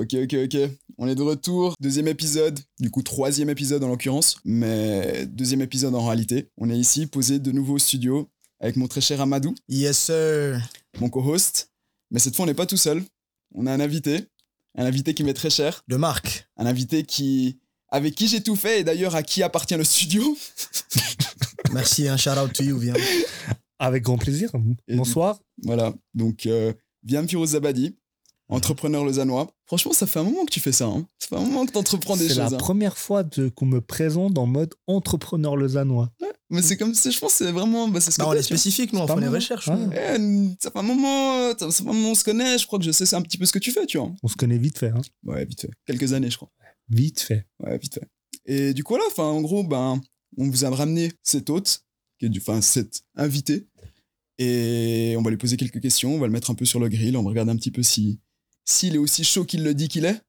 Ok, ok, ok. On est de retour. Deuxième épisode. Du coup, troisième épisode en l'occurrence. Mais deuxième épisode en réalité. On est ici, posé de nouveau au studio, avec mon très cher Amadou, Yes, sir. mon co-host. Mais cette fois, on n'est pas tout seul. On a un invité. Un invité qui m'est très cher. De Marc. Un invité qui... Avec qui j'ai tout fait et d'ailleurs à qui appartient le studio. Merci, un shout out to you, viens. Avec grand plaisir. Et Bonsoir. Voilà. Donc, euh, Viam Firouz Zabadi, entrepreneur lausannois. Franchement, ça fait un moment que tu fais ça. Hein. Ça fait un moment que tu entreprends des C'est la hein. première fois de- qu'on me présente en mode entrepreneur lausannois. Mais c'est comme si, je pense, que c'est vraiment. Bah, c'est ce que Bah, on est spécifique, nous, on fait les mal, recherches. hein. nous. Eh, ça fait un moment, ça fait un moment on se connaît, je crois que je sais un petit peu ce que tu fais, tu vois. On se connaît vite fait. Hein. Ouais, vite fait. Quelques années, je crois. Vite fait. Ouais, vite fait. Et du coup, là, enfin, en gros, ben, on vous a ramené cet hôte, qui est du, enfin, cet invité, et on va lui poser quelques questions, on va le mettre un peu sur le grill, on va regarder un petit peu si, s'il est aussi chaud qu'il le dit qu'il est.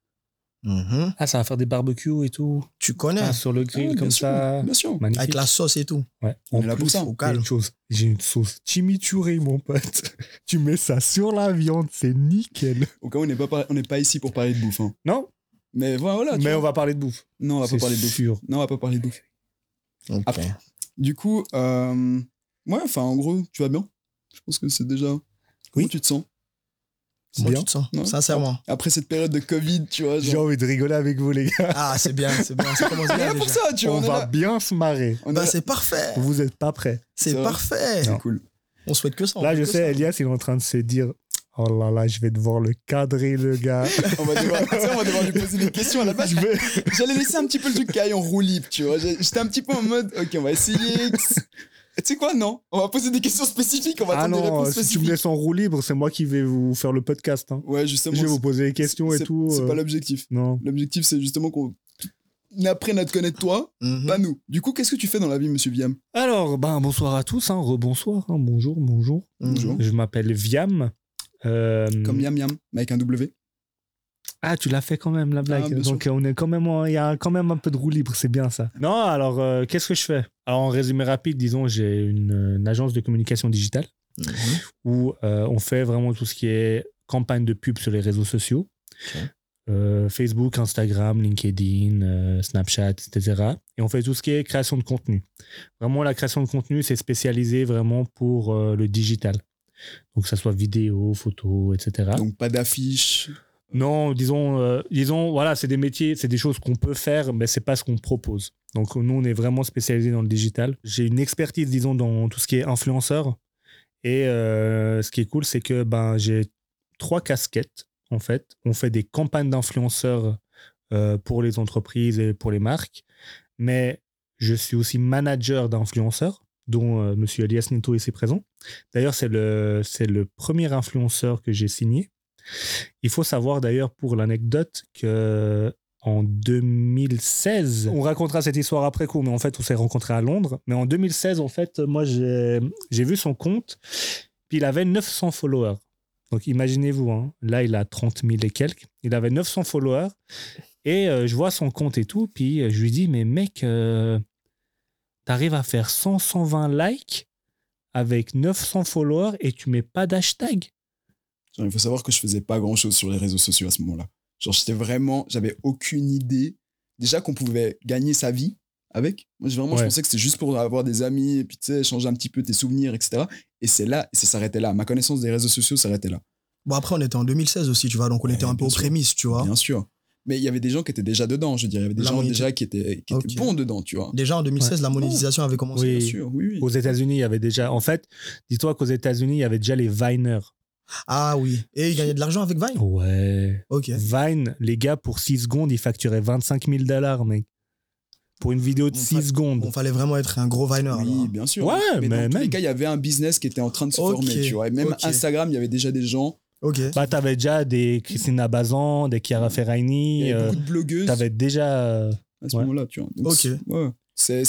Mhm. Ah, ça va faire des barbecues et tout. Tu connais, Ah, sur le grill comme sûr, ça. Bien sûr. Magnifique. avec la sauce et tout. Ouais. On En est là pour plus, ça. Au calme. une chose. J'ai une sauce chimichurri, mon pote. tu mets ça sur la viande, c'est nickel. Au cas où on n'est pas, par- on n'est pas ici pour parler de bouffe. hein. Non, Mais voilà. tu mais vois. on va parler de bouffe. Non, on va pas parler de bouffe. sûr. Non, on va pas parler de bouffe. Après. Du coup, euh, ouais, enfin, en gros, tu vas bien? Je pense que c'est déjà. Comment Oui. tu te sens? Comment Bien. tu te sens Ouais. Sincèrement. après cette période de Covid, tu vois J'ai envie de rigoler avec vous, les gars. Ah, c'est bien, c'est bien. Ça commence bien là pour déjà. ça, tu vois. On va là. bien se marrer. On Bah, c'est parfait. Vous n'êtes pas prêts. C'est parfait. C'est cool. On souhaite que ça. on Là, je sais, ça. Elias, il est en train de se dire Oh là là, je vais devoir le cadrer, le gars. On va devoir, tu sais, on va devoir lui poser des questions à la base. J'allais laisser un petit peu le truc caille en roue libre, tu vois. J'ai- J'étais un petit peu en mode, ok, on va essayer. Tu sais quoi, non On va poser des questions spécifiques, on va Ah attendre des non, réponses si tu me spécifiques. laisses en roue libre, c'est moi qui vais vous faire le podcast. hein. Ouais, justement. Je vais vous poser des questions et tout. C'est euh, pas l'objectif. Non. L'objectif, c'est justement qu'on apprenne à te connaître toi, Mhm. pas nous. Du coup, qu'est-ce que tu fais dans la vie, monsieur Viam? Alors, ben, bonsoir à tous. Hein, Rebonsoir. hein, bonjour, bonjour. Bonjour. Je m'appelle Viam. Euh, Comme Yam Yam, mais avec un W. Ah, tu l'as fait quand même, la blague. Ah, Donc, on est quand même, il y a quand même un peu de roue libre, c'est bien ça. Non, alors, euh, qu'est-ce que je fais? Alors, en résumé rapide, disons, j'ai une, une agence de communication digitale Mhm. où euh, on fait vraiment tout ce qui est campagne de pub sur les réseaux sociaux. Euh, Facebook, Instagram, LinkedIn, Snapchat, etc. Et on fait tout ce qui est création de contenu. Vraiment, la création de contenu, c'est spécialisé vraiment pour le digital. Donc, que ça soit vidéo, photo, etc. Donc, pas d'affiche. Non, disons, euh, disons, voilà, c'est des métiers, c'est des choses qu'on peut faire, mais c'est pas ce qu'on propose. Donc nous, on est vraiment spécialisé dans le digital. J'ai une expertise, disons, dans tout ce qui est influenceur. Et euh, ce qui est cool, c'est que ben j'ai trois casquettes en fait. On fait des campagnes d'influenceurs euh, pour les entreprises et pour les marques, mais je suis aussi manager d'influenceurs, dont euh, Monsieur Elias Nito ici présent. D'ailleurs, c'est le c'est le premier influenceur que j'ai signé. Il faut savoir d'ailleurs pour l'anecdote que en 2016, on racontera cette histoire après coup, mais en fait on s'est rencontrés à Londres. Mais en 2016, en fait, moi j'ai vu son compte, puis il avait 900 followers. Donc imaginez-vous, hein, là il a 30 000 et quelques, il avait 900 followers, et euh, je vois son compte et tout, puis euh, je lui dis, mais mec, euh, t'arrives à faire 100, 120 likes avec 900 followers et tu mets pas d'hashtag Genre, il faut savoir que je faisais pas grand chose sur les réseaux sociaux à ce moment-là. Genre, j'étais vraiment, j'avais aucune idée. Déjà qu'on pouvait gagner sa vie avec. Moi, je- vraiment, je pensais que c'était juste pour avoir des amis et puis, tu sais, échanger un petit peu tes souvenirs, etc. Et c'est là, et ça s'arrêtait là. Ma connaissance des réseaux sociaux s'arrêtait là. Bon, après, on était en 2016 aussi, tu vois, donc on Ouais, était un peu aux sûr. prémices, tu vois. Bien sûr. Mais il y avait des gens qui étaient déjà dedans, je veux dire. Il y avait des La gens déjà qui étaient, qui étaient bons dedans, tu vois. Déjà en 2016, la monétisation avait commencé. Oui. Bien sûr, oui, oui. Aux États-Unis, il y avait déjà. En fait, dis-toi qu'aux États-Unis, il y avait déjà les Viners. Ah oui. Et il gagnait de l'argent avec Vine? Ouais. Ok. Vine, les gars, pour 6 secondes, ils facturaient 25 000 dollars, mec. Pour une vidéo de Bon, 6 fa- secondes. Bon, fallait vraiment être un gros Viner. Oui, alors. bien sûr. Ouais, mais, mais dans tous les même. cas, il y avait un business qui était en train de se Ok, former, tu vois. Et même. Instagram, il y avait déjà des gens. Ok. Bah, t'avais déjà des Christina Bazan, des Chiara Il avait euh, beaucoup de blogueuses t'avais déjà. euh, à ce ouais. moment-là, tu vois. Donc, ouais. Mais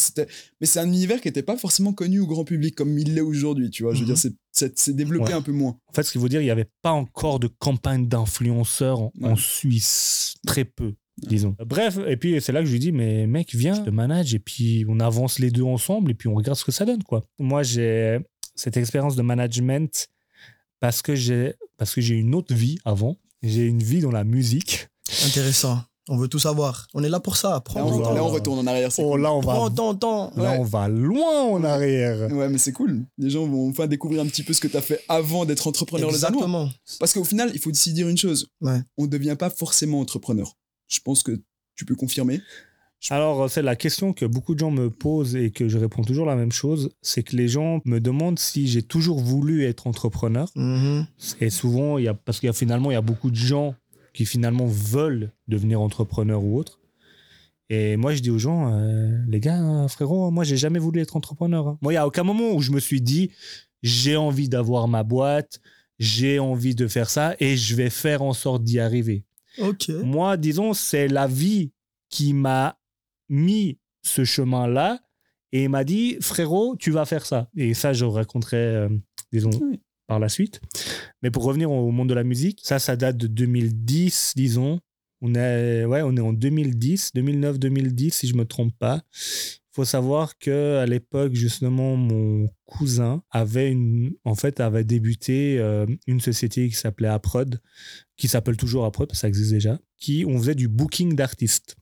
c'est un univers qui n'était pas forcément connu au grand public comme il l'est aujourd'hui, tu vois. Je veux Mhm. dire, c'est, c'est, développé Ouais. un peu moins. En fait, ce qu'il faut dire, il n'y avait pas encore de campagne d'influenceurs en. Suisse. Très peu, disons. Bref, et puis c'est là que je lui dis, mais mec, viens, je te manage, et puis on avance les deux ensemble, et puis on regarde ce que ça donne, quoi. Moi, j'ai cette expérience de management parce que j'ai, parce que j'ai une autre vie avant. J'ai une vie dans la musique. Intéressant. On veut tout savoir. On est là pour ça. Là, on, ton va- temps. là, on retourne en arrière. Oh, cool. là, on Prends va, ton temps. là, Ouais. on va loin en arrière. Ouais, mais c'est cool. Les gens vont enfin découvrir un petit peu ce que tu as fait avant d'être entrepreneur. Exactement. Parce qu'au final, il faut aussi dire une chose. Ouais. On ne devient pas forcément entrepreneur. Je pense que tu peux confirmer. Alors, c'est la question que beaucoup de gens me posent et que je réponds toujours la même chose, c'est que les gens me demandent si j'ai toujours voulu être entrepreneur. Mhm. Et souvent, il y a, parce qu'il y a finalement, il y a beaucoup de gens qui finalement veulent devenir entrepreneurs ou autre. Et moi, je dis aux gens, euh, les gars, frérot, moi, j'ai jamais voulu être entrepreneur. hein. Moi, il y a aucun moment où je me suis dit, j'ai envie d'avoir ma boîte, j'ai envie de faire ça et je vais faire en sorte d'y arriver. Moi, disons, c'est la vie qui m'a mis ce chemin-là et m'a dit, frérot, tu vas faire ça. Et ça, je raconterai, euh, disons, Oui. La suite. Mais pour revenir au monde de la musique, ça, ça date de 2010, disons. On est, ouais, on est en 2010, 2009-2010, si je me trompe pas. Il faut savoir que à l'époque, justement, mon cousin avait une, en fait, avait débuté euh, une société qui s'appelait Aprod, qui s'appelle toujours Aprod, ça existe déjà, qui on faisait du booking d'artistes.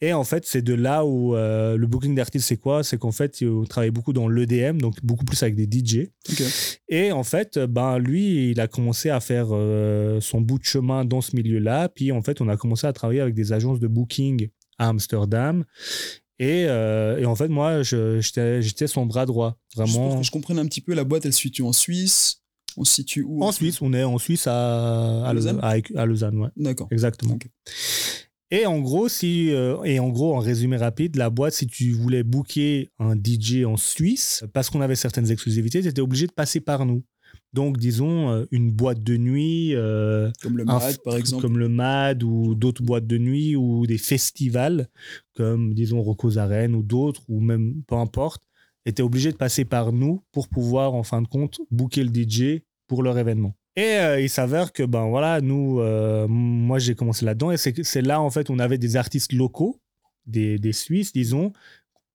Et en fait, c'est de là où euh, le booking d'artistes, c'est quoi? C'est qu'en fait, on travaillait beaucoup dans l'EDM, donc beaucoup plus avec des DJ. Et en fait, ben, lui, il a commencé à faire euh, son bout de chemin dans ce milieu-là. Puis en fait, on a commencé à travailler avec des agences de booking à Amsterdam. Et, euh, et en fait, moi, j'étais son bras droit. Juste Vraiment. que je comprenne un petit peu, la boîte, elle se situe en Suisse? On se situe où? En Suisse, on est en Suisse à, à, À Lausanne à, à Lausanne, ouais. D'accord. Exactement. Et en gros, si euh, et en gros, en résumé rapide, la boîte, si tu voulais booker un DJ en Suisse, parce qu'on avait certaines exclusivités, tu étais obligé de passer par nous. Donc, disons, euh, une boîte de nuit, euh, Comme le MAD, par exemple. comme le MAD ou d'autres boîtes de nuit ou des festivals comme, disons, Rocco's Arène ou d'autres, ou même peu importe, étaient obligés de passer par nous pour pouvoir, en fin de compte, booker le DJ pour leur événement. Et euh, il s'avère que, ben voilà, nous, euh, moi j'ai commencé là-dedans et c'est là, en fait, on avait des artistes locaux, des, des Suisses, disons,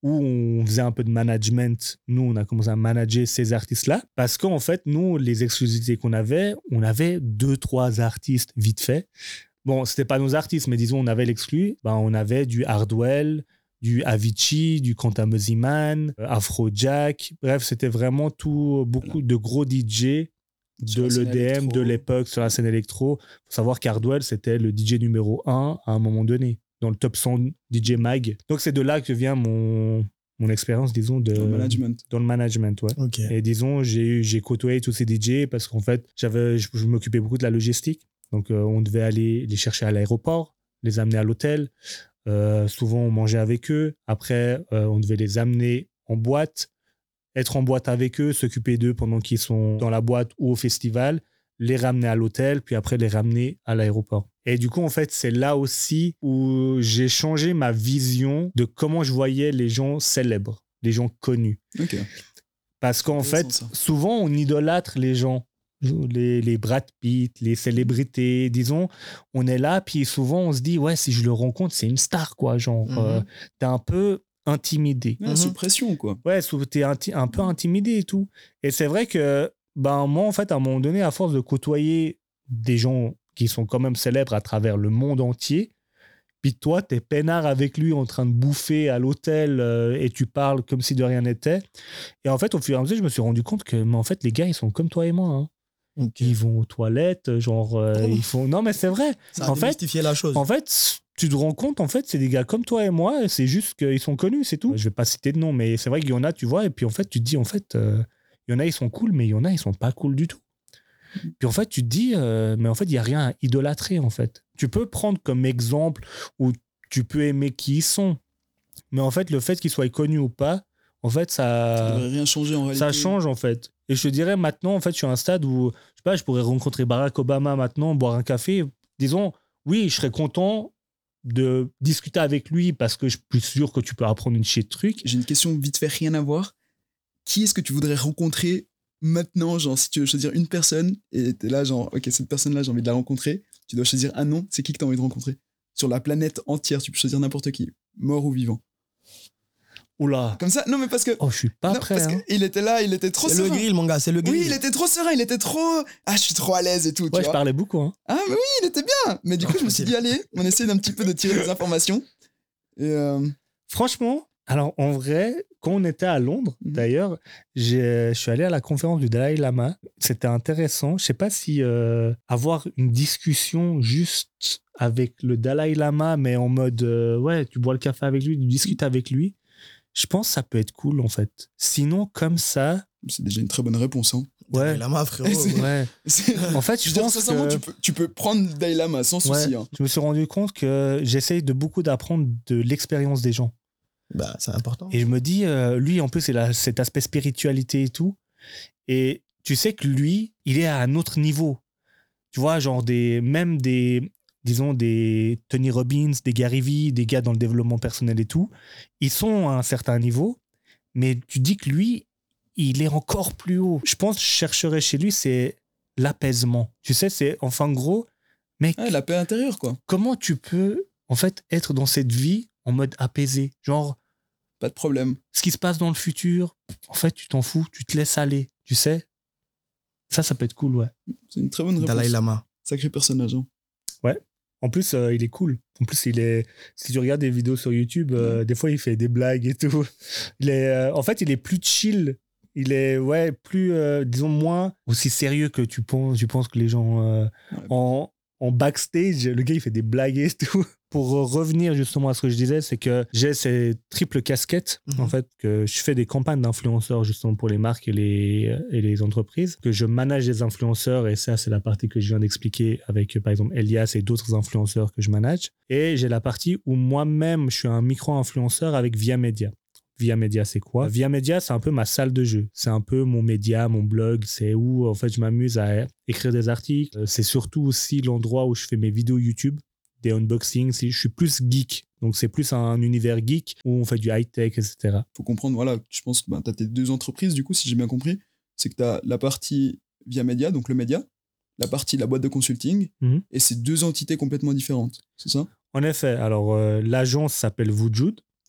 où on faisait un peu de management. Nous, on a commencé à manager ces artistes-là parce qu'en fait, nous, les exclusivités qu'on avait, on avait deux, trois artistes vite fait. Bon, c'était pas nos artistes, mais disons, on avait l'exclu. Ben, on avait du Hardwell, du Avicii, du Quentin Mosiman, euh, Afrojack. Bref, c'était vraiment tout, beaucoup de gros DJ de l'EDM de l'époque sur la scène électro. faut savoir qu'Hardwell, c'était le DJ numéro 1 à un moment donné, dans le top 100 DJ Mag. Donc, c'est de là que vient mon, mon expérience, disons, de, Dans le management. dans le management, ouais. Ok. Et disons, j'ai côtoyé tous ces DJ parce qu'en fait, j'avais, je, je m'occupais beaucoup de la logistique. Donc, euh, on devait aller les chercher à l'aéroport, les amener à l'hôtel. Euh, souvent, on mangeait avec eux. Après, euh, on devait les amener en boîte, être en boîte avec eux, s'occuper d'eux pendant qu'ils sont dans la boîte ou au festival, les ramener à l'hôtel, puis après les ramener à l'aéroport. Et du coup, en fait, c'est là aussi où j'ai changé ma vision de comment je voyais les gens célèbres, les gens connus. Parce qu'en fait, ça. souvent, on idolâtre les gens. Les, les Brad Pitt, les célébrités, disons, on est là, puis souvent on se dit, ouais, si je le rencontre, c'est une star, quoi. Genre, euh, t'es un peu intimidé. Ouais, Mhm. Sous pression, quoi. Ouais, t'es un peu intimidé et tout. Et c'est vrai que, ben, moi, en fait, à un moment donné, à force de côtoyer des gens qui sont quand même célèbres à travers le monde entier, puis toi, t'es peinard avec lui en train de bouffer à l'hôtel euh, et tu parles comme si de rien n'était. Et en fait, au fur et à mesure, je me suis rendu compte que, mais en fait, les gars, ils sont comme toi et moi. hein. Ils vont aux toilettes, genre, euh, Oh. ils font. Non, mais c'est vrai. Ça a en fait- la chose. En fait, tu te rends compte, en fait, c'est des gars comme toi et moi, c'est juste qu'ils sont connus, c'est tout. Je vais pas citer de nom, mais c'est vrai qu'il y en a, tu vois, et puis en fait, tu te dis, en fait, euh, il y en a, ils sont cool, mais il y en a, ils sont pas cool du tout. Puis en fait, tu te dis, euh, mais en fait, il y a rien à idolâtrer, en fait. Tu peux prendre comme exemple ou tu peux aimer qui ils sont, mais en fait, le fait qu'ils soient connus ou pas, en fait, Ça ça, rien changer en réalité. ça change, en fait. Et je te dirais, maintenant, en fait, je suis à un stade où, je sais pas, je pourrais rencontrer Barack Obama maintenant, boire un café. Disons, oui, je serais content de discuter avec lui parce que je suis sûr que tu peux apprendre une chier de trucs. J'ai une question vite fait, rien à voir. Qui est-ce que tu voudrais rencontrer maintenant Genre, si tu veux choisir une personne et t'es là, genre, ok, cette personne-là, j'ai envie de la rencontrer, tu dois choisir un nom, c'est qui que t'as envie de rencontrer? Sur la planète entière, tu peux choisir n'importe qui, mort ou vivant. Oula. Comme ça, non, mais parce que. Oh, je suis pas non, prêt. parce hein. qu'il était là, il était trop C'est le serein. grill, mon gars, c'est le grill. Oui, il était trop serein, il était trop. Ah, je suis trop à l'aise et tout. tu Ouais, je vois. parlais beaucoup. Hein. Ah, mais oui, il était bien. Mais du coup, je me suis dit, allez, on essaie d'un petit peu de tirer des informations. Et euh, Franchement, alors en vrai, quand on était à Londres, Mhm. d'ailleurs, je suis allé à la conférence du Dalai Lama. C'était intéressant. Je sais pas si euh, avoir une discussion juste avec le Dalai Lama, mais en mode euh, ouais, tu bois le café avec lui, tu discutes avec lui. Je pense que ça peut être cool en fait. Sinon, comme ça, c'est déjà une très bonne réponse. Hein. ouais, Lama, frérot. C'est- ouais. En fait, Je pense que tu, peux, tu peux prendre Dalai Lama sans Ouais. souci. hein. je me suis rendu compte que j'essaye de beaucoup d'apprendre de l'expérience des gens. Bah, c'est important. Et je me dis, euh, lui, en plus, il a cet aspect spiritualité et tout. Et tu sais que lui, il est à un autre niveau. Tu vois, genre des, même des, disons, des Tony Robbins, des Gary Vee, des gars dans le développement personnel et tout, ils sont à un certain niveau, mais tu dis que lui, il est encore plus haut. Je pense que je chercherais chez lui, c'est l'apaisement. Tu sais, c'est, enfin, gros, mec, Ouais, la paix intérieure, quoi. comment tu peux, en fait, être dans cette vie en mode apaisé? Genre, Pas de problème. ce qui se passe dans le futur, en fait, tu t'en fous, tu te laisses aller, tu sais? Ça, ça peut être cool, ouais. C'est une très bonne réponse. Dalai Lama. Sacré personnage. hein. En plus, euh, il est cool. En plus, il est. Si tu regardes des vidéos sur YouTube, euh, des fois, il fait des blagues et tout. Il est, euh, en fait, il est plus chill. Il est, ouais, plus, disons, moins aussi sérieux que tu penses. Tu penses que les gens en, en backstage, le gars, il fait des blagues et tout. Pour euh, revenir justement à ce que je disais, c'est que j'ai ces triples casquettes, Mhm. en fait, que je fais des campagnes d'influenceurs justement pour les marques et les, et les entreprises, que je manage des influenceurs, et ça, c'est la partie que je viens d'expliquer avec, euh, par exemple, Elias et d'autres influenceurs que je manage. Et j'ai la partie où moi-même, je suis un micro-influenceur avec Via Media. Via Media, c'est quoi? Via Media, c'est un peu ma salle de jeu. C'est un peu mon média, mon blog. C'est où, en fait, je m'amuse à écrire des articles. C'est surtout aussi l'endroit où je fais mes vidéos YouTube, des unboxings. Je suis plus geek. Donc, c'est plus un univers geek où on fait du high-tech, etc. faut comprendre, voilà, je pense que ben, tu as tes deux entreprises, du coup, si j'ai bien compris. C'est que tu as la partie via média, donc le média, la partie la boîte de consulting, Mhm. et c'est deux entités complètement différentes. C'est ça? En effet, alors euh, l'agence s'appelle.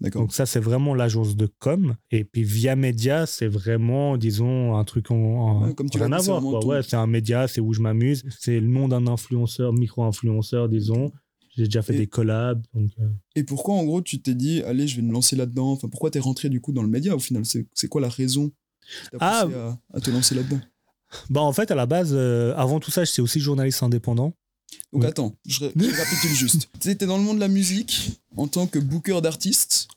D'accord. Donc ça, c'est vraiment l'agence de com. Et puis Via Media, c'est vraiment, disons, un truc en, en- Ouais, comme tu rien l'as à dit, c'est voir. vraiment quoi. Ouais, c'est un média, c'est où je m'amuse. C'est le nom d'un influenceur, micro-influenceur, disons. J'ai déjà fait Et- des collabs. Donc, euh, Et pourquoi, en gros, tu t'es dit, allez, je vais me lancer là-dedans? Enfin, pourquoi t'es rentré, du coup, dans le média, au final? C'est quoi la raison qui Ah. poussé à, à te lancer là-dedans? Bah, en fait, à la base, euh, avant tout ça, j'étais aussi journaliste indépendant. Donc, Oui. attends, je, je récapitule juste. Tu étais dans le monde de la musique en tant que booker d'artistes,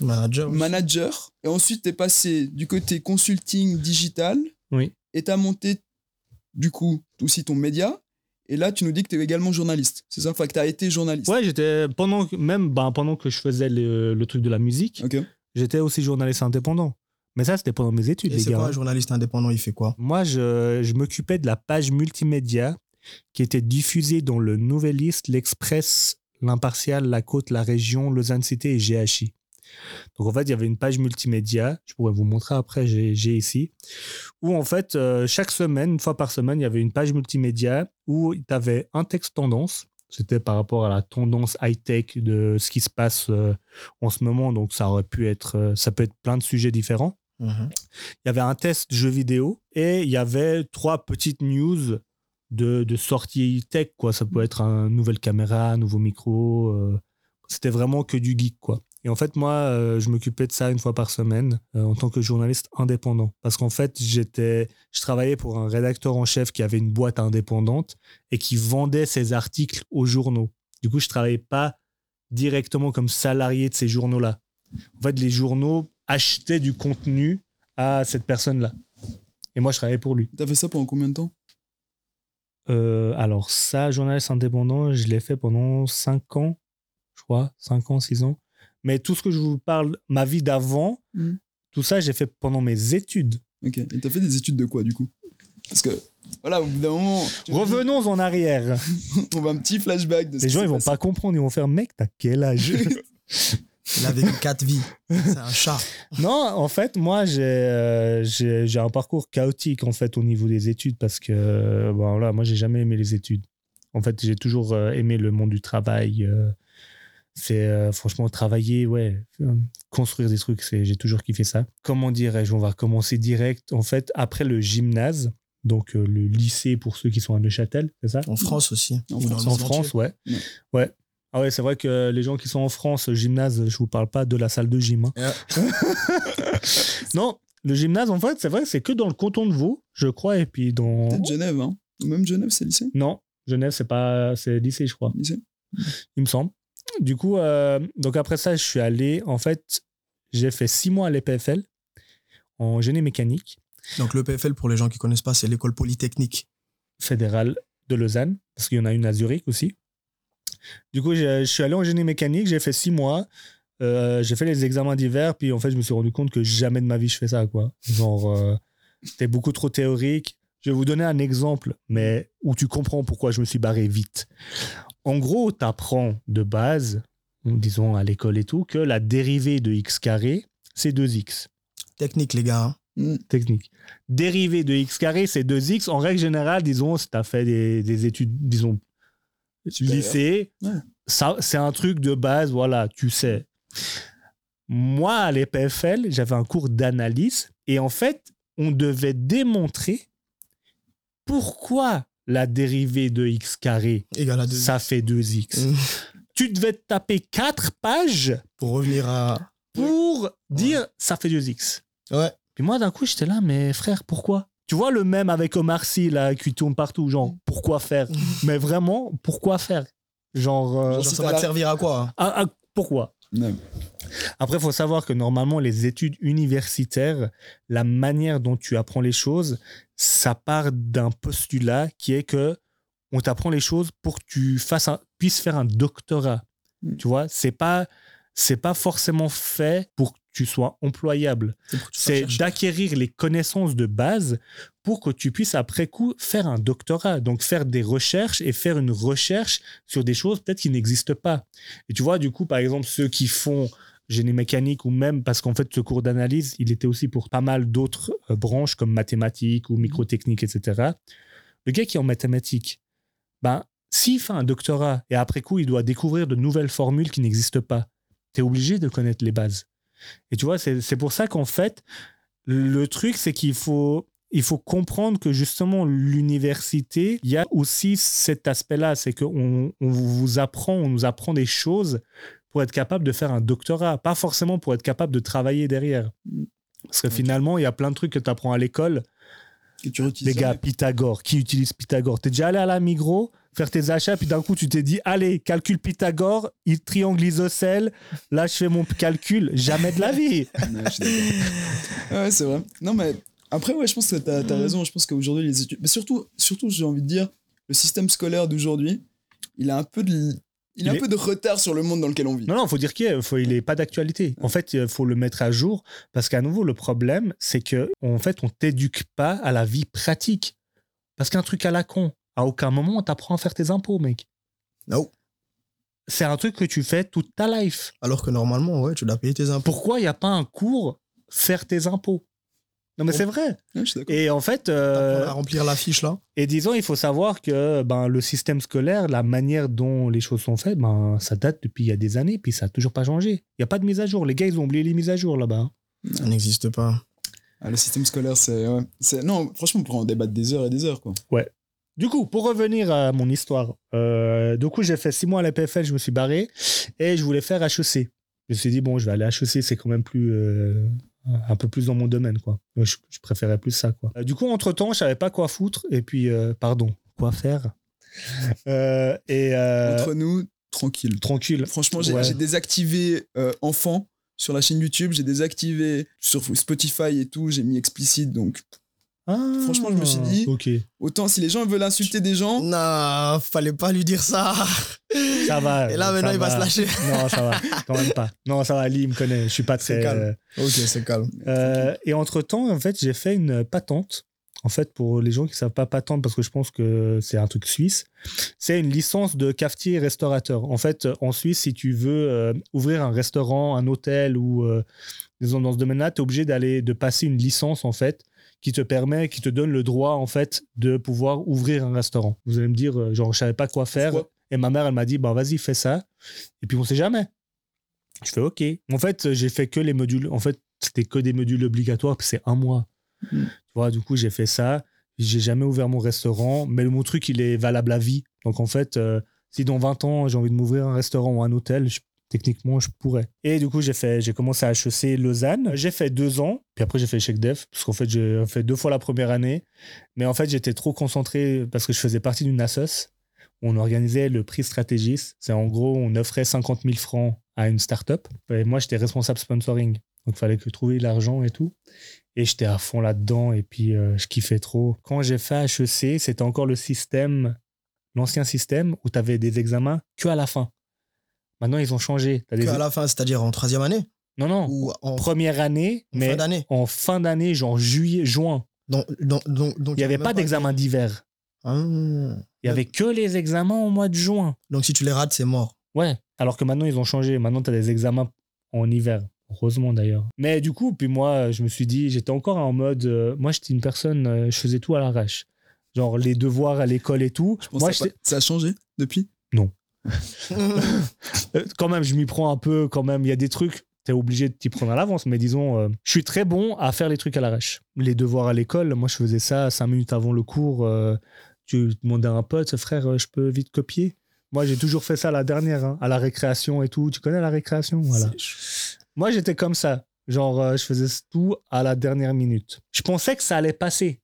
Manager. aussi. manager, et ensuite, t'es passé du côté consulting digital, Oui. et t'as monté, du coup, aussi ton média. Et là, tu nous dis que tu es également journaliste. C'est ça Enfin, que tu as été journaliste. Ouais, j'étais pendant même ben, pendant que je faisais le, le truc de la musique, j'étais aussi journaliste indépendant. Mais ça, c'était pendant mes études, Et les c'est gars. quoi hein. un journaliste indépendant Il fait quoi? Moi, je, je m'occupais de la page multimédia qui était diffusée dans le Nouvelliste, l'Express, l'Impartial, la Côte, la Région, Lausanne Cité et GHI. Donc en fait, il y avait une page multimédia, je pourrais vous montrer après, j'ai ici, où en fait, euh, chaque semaine, une fois par semaine, il y avait une page multimédia où tu avais un texte tendance. C'était par rapport à la tendance high-tech de ce qui se passe euh, en ce moment. Donc ça aurait pu être, euh, ça peut être plein de sujets différents Mhm. il y avait un test jeu vidéo et il y avait trois petites news de, de sortie tech. Quoi. Ça peut être une nouvelle caméra, un nouveau micro. C'était vraiment que du geek. Quoi. Et en fait, moi, euh, je m'occupais de ça une fois par semaine euh, en tant que journaliste indépendant. Parce qu'en fait, j'étais, je travaillais pour un rédacteur en chef qui avait une boîte indépendante et qui vendait ses articles aux journaux. Du coup, je travaillais pas directement comme salarié de ces journaux-là. En fait, les journaux achetaient du contenu à cette personne-là. Et moi, je travaillais pour lui. Tu as fait ça pendant combien de temps? Euh, alors, ça, journaliste indépendant, je l'ai fait pendant 5 ans, je crois, 5 ans, 6 ans. Mais tout ce que je vous parle, ma vie d'avant, Mhm. tout ça, j'ai fait pendant mes études. Ok. Et tu as fait des études de quoi, du coup? Parce que, voilà, au bout d'un moment, Revenons en arrière. on va un petit flashback de Les gens, ils vont passé. pas comprendre. Ils vont faire, mec, t'as quel âge? Il a vécu quatre vies. C'est un chat. Non, en fait, moi, j'ai euh, un parcours chaotique en fait au niveau des études parce que euh, bon, là, moi, j'ai jamais aimé les études. En fait, j'ai toujours euh, aimé le monde du travail. euh. C'est euh, franchement travailler, ouais, euh, construire des trucs, c'est, j'ai toujours kiffé ça. Comment dirais-je On va commencer direct. En fait, après le gymnase, donc euh, le lycée pour ceux qui sont à Neuchâtel, c'est ça? En France aussi. En France, En ouais. Ouais. Ouais. Ah ouais, c'est vrai que les gens qui sont en France, gymnase, je vous parle pas de la salle de gym. hein. non, le gymnase, en fait, c'est vrai que c'est que dans le canton de Vaud, je crois, et puis dans. Peut-être Genève, hein. Même Genève, c'est lycée? Non, Genève, c'est pas. C'est lycée, je crois, lycée. il me semble. Du coup, euh, donc après ça, je suis allé. En fait, j'ai fait six mois à l'EPFL en génie mécanique Donc le PFL, pour les gens qui connaissent pas, c'est l'école polytechnique. fédérale de Lausanne, parce qu'il y en a une à Zurich aussi. Du coup, je, je suis allé en génie mécanique, j'ai fait six mois. Euh, j'ai fait les examens d'hiver, puis en fait, je me suis rendu compte que jamais de ma vie je fais ça, quoi. Genre, euh, c'était beaucoup trop théorique. Je vais vous donner un exemple, mais où tu comprends pourquoi je me suis barré vite. En gros, tu apprends de base, disons à l'école et tout, que la dérivée de x carré, c'est 2x Technique, les gars. hein. Mm. technique. Dérivée de x carré, c'est 2x. En règle générale, disons, si tu as fait des, des études, disons, Supérieur. lycée, Ouais. ça, c'est un truc de base, voilà, tu sais. Moi, à l'EPFL, j'avais un cours d'analyse et en fait, on devait démontrer pourquoi la dérivée de x carré, Égal à deux. ça fait 2x. Mm. Tu devais te taper 4 pages Pour revenir à. pour dire ça fait 2x. Ouais. Puis moi, d'un coup, j'étais là, mais frère, pourquoi? Tu vois le même avec Omar Sy, là, qui tourne partout, genre, pourquoi faire? Mais vraiment, pourquoi faire? Genre, euh, Genre, ça va te servir à quoi? Hein pourquoi? Ouais. Après, il faut savoir que normalement, les études universitaires, la manière dont tu apprends les choses, ça part d'un postulat qui est que on t'apprend les choses pour que tu fasses un- puisses faire un doctorat. Mm. Tu vois, c'est pas c'est pas forcément fait pour que tu sois employable. C'est d'acquérir les connaissances de base pour que tu puisses après coup faire un doctorat, donc faire des recherches et faire une recherche sur des choses peut-être qui n'existent pas. Et tu vois, du coup, par exemple, ceux qui font génie mécanique ou même parce qu'en fait, ce cours d'analyse, il était aussi pour pas mal d'autres euh, branches comme mathématiques ou microtechnique, etc. Le gars qui est en mathématiques, ben, s'il fait un doctorat et après coup, il doit découvrir de nouvelles formules qui n'existent pas, tu es obligé de connaître les bases. Et tu vois, c'est c'est pour ça qu'en fait, le truc, c'est qu'il faut, il faut comprendre que justement, l'université, il y a aussi cet aspect-là, c'est qu'on on vous apprend, on nous apprend des choses pour être capable de faire un doctorat, pas forcément pour être capable de travailler derrière. Parce que finalement, il y a plein de trucs que tu apprends à l'école. Tu Les gars, jamais. Pythagore, qui utilise Pythagore? T'es déjà allé à la Migros faire tes achats, puis d'un coup, tu t'es dit, allez, calcul Pythagore, il triangle isocèle, là, je fais mon calcul. Jamais de la vie. Ouais, je c'est vrai. Non, mais après, ouais, je pense que t'as as raison. Je pense qu'aujourd'hui, les études. Mais surtout, surtout j'ai envie de dire, le système scolaire d'aujourd'hui, il a un peu de. Il a Il un est- peu de retard sur le monde dans lequel on vit. Non, non, faut dire qu'il est, faut, il est pas d'actualité. En fait, il faut le mettre à jour parce qu'à nouveau, le problème, c'est que en fait, on t'éduque pas à la vie pratique. Parce qu'un truc à la con, à aucun moment, on t'apprend à faire tes impôts, mec. Non. C'est un truc que tu fais toute ta life. Alors que normalement, ouais, tu dois payer tes impôts. Pourquoi il n'y a pas un cours faire tes impôts? Non, mais c'est vrai. Ouais. Et en fait, euh, à remplir la fiche là. et disons, il faut savoir que ben, le système scolaire, la manière dont les choses sont faites, ben, ça date depuis il y a des années, puis ça n'a toujours pas changé. Il n'y a pas de mise à jour. Les gars, ils ont oublié les mises à jour là-bas. hein. Ça n'existe pas. Ah, le système scolaire, c'est. ouais. Non, franchement, on pourrait en débattre des heures et des heures, quoi. Du coup, pour revenir à mon histoire, euh, du coup, j'ai fait six mois à la PFL, je me suis barré et je voulais faire HEC. Je me suis dit, bon, je vais aller à HEC, c'est quand même plus. euh, un peu plus dans mon domaine, quoi. Moi, Je, je préférais plus ça, quoi. Euh, du coup, entre-temps, je savais pas quoi foutre et puis, euh, pardon, quoi faire. Euh, et euh, Entre nous, tranquille. tranquille. Franchement, j'ai Ouais. désactivé euh, enfant sur la chaîne YouTube, j'ai désactivé sur Spotify et tout, j'ai mis explicite. Donc, Ah, Franchement, je me suis dit- Ok, autant si les gens veulent insulter des gens, Non, fallait pas lui dire ça. ça va. Et là, maintenant, il va se lâcher. Non, ça va, quand même pas. Non, ça va, Ali, il me connaît. Je suis pas C'est très. calme. Ok, c'est calme. Euh, et entre-temps, en fait, j'ai fait une patente. En fait, pour les gens qui ne savent pas patente, parce que je pense que c'est un truc suisse, c'est une licence de cafetier et restaurateur. En fait, en Suisse, si tu veux euh, ouvrir un restaurant, un hôtel ou euh, disons dans ce domaine-là, tu es obligé d'aller de passer une licence en fait qui te permet, qui te donne le droit en fait de pouvoir ouvrir un restaurant. Vous allez me dire, euh, genre, je savais pas quoi faire. Et ma mère, elle m'a dit, bah, vas-y, fais ça. Et puis, on sait jamais. Je fais OK. En fait, j'ai fait que les modules. En fait, c'était que des modules obligatoires, puis c'est un mois. Mm. Tu vois, du coup, j'ai fait ça. J'ai jamais ouvert mon restaurant, mais mon truc, il est valable à vie. Donc, en fait, euh, si dans 20 ans, j'ai envie de m'ouvrir un restaurant ou un hôtel, je- techniquement, je pourrais. Et du coup, j'ai fait, j'ai commencé à HEC Lausanne. J'ai fait deux ans, puis après, j'ai fait Check Dev, parce qu'en fait, j'ai fait deux fois la première année. Mais en fait, j'étais trop concentré parce que je faisais partie d'une assoce. On organisait le prix stratégiste. C'est en gros, on offrait 50 000 francs à une start-up. Et moi, j'étais responsable sponsoring. Donc, il fallait que trouver l'argent et tout. Et j'étais à fond là-dedans. Et puis, euh, je kiffais trop. Quand j'ai fait HEC, c'était encore le système, l'ancien système où tu avais des examens que à la fin. Maintenant, ils ont changé. T'as des... Que à la fin, c'est-à-dire en troisième année Non, non. ou en, Première année, en mais fin d'année. en fin d'année, genre juillet, juin. Donc, donc, donc, donc, Il n'y avait pas d'examen d'hiver. Ah. Il y avait que les examens au mois de juin. Donc si tu les rates, c'est mort. Ouais. Alors que maintenant, ils ont changé. Maintenant, tu as des examens en hiver. Heureusement d'ailleurs. Mais du coup, puis moi, je me suis dit, j'étais encore en mode. euh, moi, j'étais une personne, euh, je faisais tout à l'arrache. Genre les devoirs à l'école et tout. Je pense moi, que ça, a j'étais- pas- ça a changé depuis? Quand même, je m'y prends un peu, quand même. Il y a des trucs, t'es obligé de t'y prendre à l'avance. Mais disons, euh, je suis très bon à faire les trucs à l'arrache. Les devoirs à l'école, moi, je faisais ça cinq minutes avant le cours. euh, tu demandais à un pote, frère, euh, je peux vite copier? Moi, j'ai toujours fait ça à la dernière, hein, à la récréation et tout. Tu connais la récréation? Voilà. Moi, j'étais comme ça. Genre, euh, je faisais tout à la dernière minute. Je pensais que ça allait passer.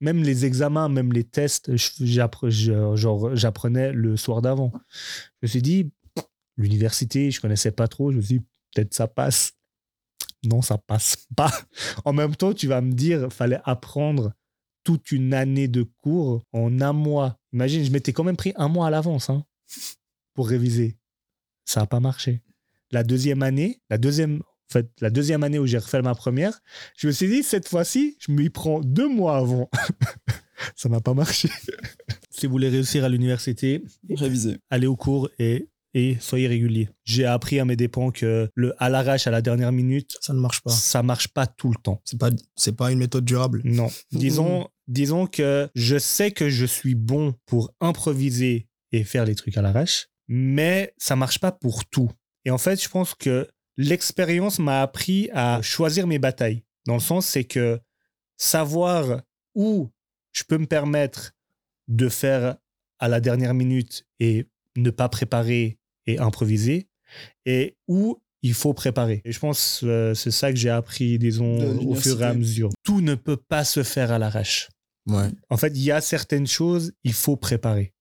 Même les examens, même les tests, j'apprenais le soir d'avant. Je me suis dit, l'université, je connaissais pas trop. Je me suis dit, peut-être ça passe. Non, ça passe pas. En même temps, tu vas me dire, fallait apprendre toute une année de cours en un mois. Imagine, je m'étais quand même pris un mois à l'avance hein, pour réviser. Ça n'a pas marché. La deuxième année, la deuxième, en fait, la deuxième année où j'ai refait ma première, je me suis dit, cette fois-ci, je m'y prends deux mois avant. Ça n'a pas marché. si vous voulez réussir à l'université, Révisé. allez au cours et, et soyez régulier. J'ai appris à mes dépens que le à l'arrache à la dernière minute, Ça ne marche pas. ça marche pas tout le temps. C'est pas, c'est pas une méthode durable. Non. Disons, disons que je sais que je suis bon pour improviser et faire les trucs à l'arrache, mais ça marche pas pour tout. Et en fait, je pense que l'expérience m'a appris à choisir mes batailles. Dans le sens, c'est que savoir où je peux me permettre de faire à la dernière minute et ne pas préparer et improviser, et où il faut préparer. Et je pense que c'est ça que j'ai appris, disons, au fur et à mesure. Tout ne peut pas se faire à l'arrache. Ouais. En fait, il y a certaines choses, il faut préparer.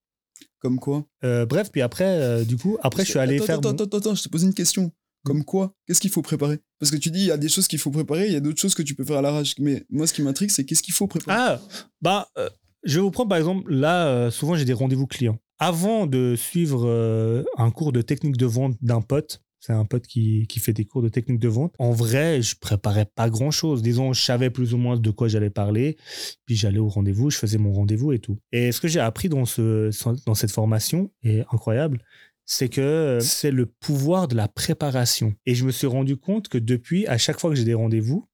Comme quoi? Euh, bref, puis après, euh, du coup, après, je suis allé attends, faire. Attends, mon- attends, attends, je te pose une question. Comme quoi Qu'est-ce qu'il faut préparer? Parce que tu dis, il y a des choses qu'il faut préparer, il y a d'autres choses que tu peux faire à l'arrache. Mais moi, ce qui m'intrigue, c'est qu'est-ce qu'il faut préparer? Ah, bah, euh, je vais vous prendre par exemple, là, euh, souvent j'ai des rendez-vous clients. Avant de suivre euh, un cours de technique de vente d'un pote, c'est un pote qui, qui fait des cours de technique de vente, en vrai, je préparais pas grand-chose. Disons, je savais plus ou moins de quoi j'allais parler, puis j'allais au rendez-vous, je faisais mon rendez-vous et tout. Et ce que j'ai appris dans, ce, dans cette formation, est incroyable, c'est que c'est le pouvoir de la préparation. Et je me suis rendu compte que depuis, à chaque fois que j'ai des rendez-vous,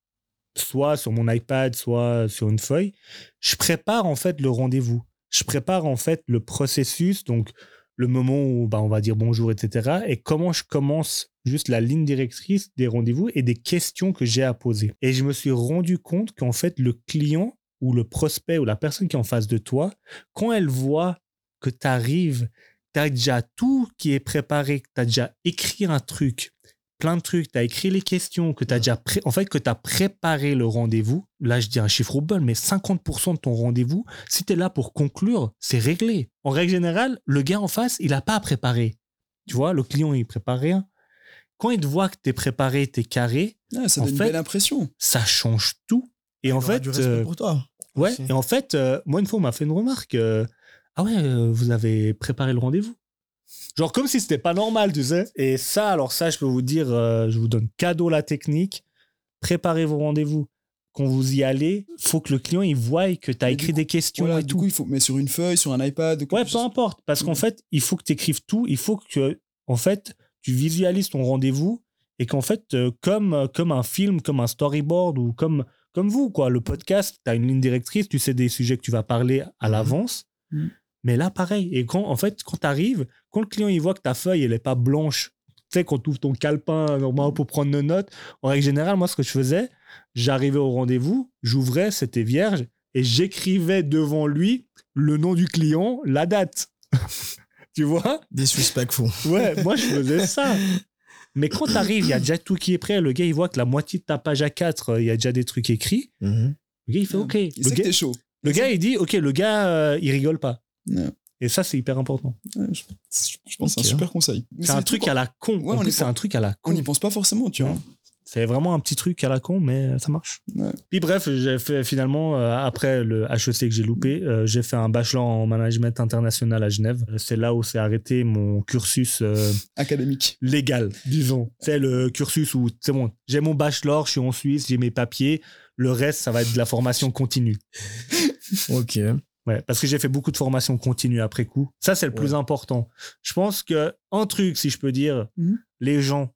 soit sur mon iPad, soit sur une feuille, je prépare en fait le rendez-vous. Je prépare en fait le processus, donc le moment où bah, on va dire bonjour, etc. Et comment je commence juste la ligne directrice des rendez-vous et des questions que j'ai à poser. Et je me suis rendu compte qu'en fait, le client ou le prospect ou la personne qui est en face de toi, quand elle voit que tu arrives, tu as déjà tout qui est préparé, que tu as déjà écrit un truc, plein de trucs, tu as écrit les questions, que tu as déjà pré- en fait que tu as préparé le rendez-vous. Là, je dis un chiffre au bol, mais 50% de ton rendez-vous, si tu es là pour conclure, c'est réglé. En règle générale, le gars en face, il n'a pas à préparer. Tu vois, le client, il prépare rien. Quand il te voit que tu es préparé, tu es carré, Ah, Ça en donne une fait- belle impression. ça change tout. Et en Il fait, euh, pour toi. Ouais, aussi. et en fait, euh, moi, une fois, on m'a fait une remarque. euh, ah ouais, euh, vous avez préparé le rendez-vous? Genre comme si c'était pas normal, tu sais. Et ça, alors ça, je peux vous dire, euh, je vous donne cadeau la technique. Préparez vos rendez-vous. Quand vous y allez, faut que le client, il voie que tu as Mais écrit coup- des questions Voilà, et du tout. coup, il faut mettre sur une feuille, sur un iPad. ou Ouais, peu importe. Parce qu'en Mhm. fait, il faut que tu écrives tout. Il faut que, en fait, tu visualises ton rendez-vous et qu'en fait, euh, comme, comme un film, comme un storyboard ou comme, comme vous, quoi, le podcast, tu as une ligne directrice, tu sais des sujets que tu vas parler à Mhm. l'avance. Mhm. Mais là, pareil. Et quand, en fait, quand tu arrives, quand le client il voit que ta feuille, elle n'est pas blanche, tu sais, quand tu ouvres ton calepin normalement pour prendre nos notes, en règle générale, moi, ce que je faisais, j'arrivais au rendez-vous, j'ouvrais, c'était vierge, et j'écrivais devant lui le nom du client, la date. tu vois? Disrespectful. Ouais, moi, je faisais ça. Mais quand tu arrives, il y a déjà tout qui est prêt. Le gars, il voit que la moitié de ta page A4, il y a déjà des trucs écrits. Mhm. Le gars, il fait OK. Il Le sait que gars, chaud. le gars, il dit OK, le gars, euh, il rigole pas. Ouais. Et ça, c'est hyper important. Ouais, je, je pense que c'est un super conseil. C'est un truc à la con. Ouais, en on plus, y c'est un truc à la On con. n'y pense pas forcément, tu vois. C'est vraiment un petit truc à la con, mais ça marche. Ouais. Puis bref, j'ai fait finalement, euh, après le HEC que j'ai loupé, euh, j'ai fait un bachelor en management international à Genève. C'est là où s'est arrêté mon cursus euh, Académique. légal, disons. C'est le cursus où, c'est bon, j'ai mon bachelor, je suis en Suisse, j'ai mes papiers. Le reste, ça va être de la formation continue. Ok. Ouais, parce que j'ai fait beaucoup de formations continues après coup. Ça, c'est le plus important. Je pense que un truc, si je peux dire, Mhm. les gens,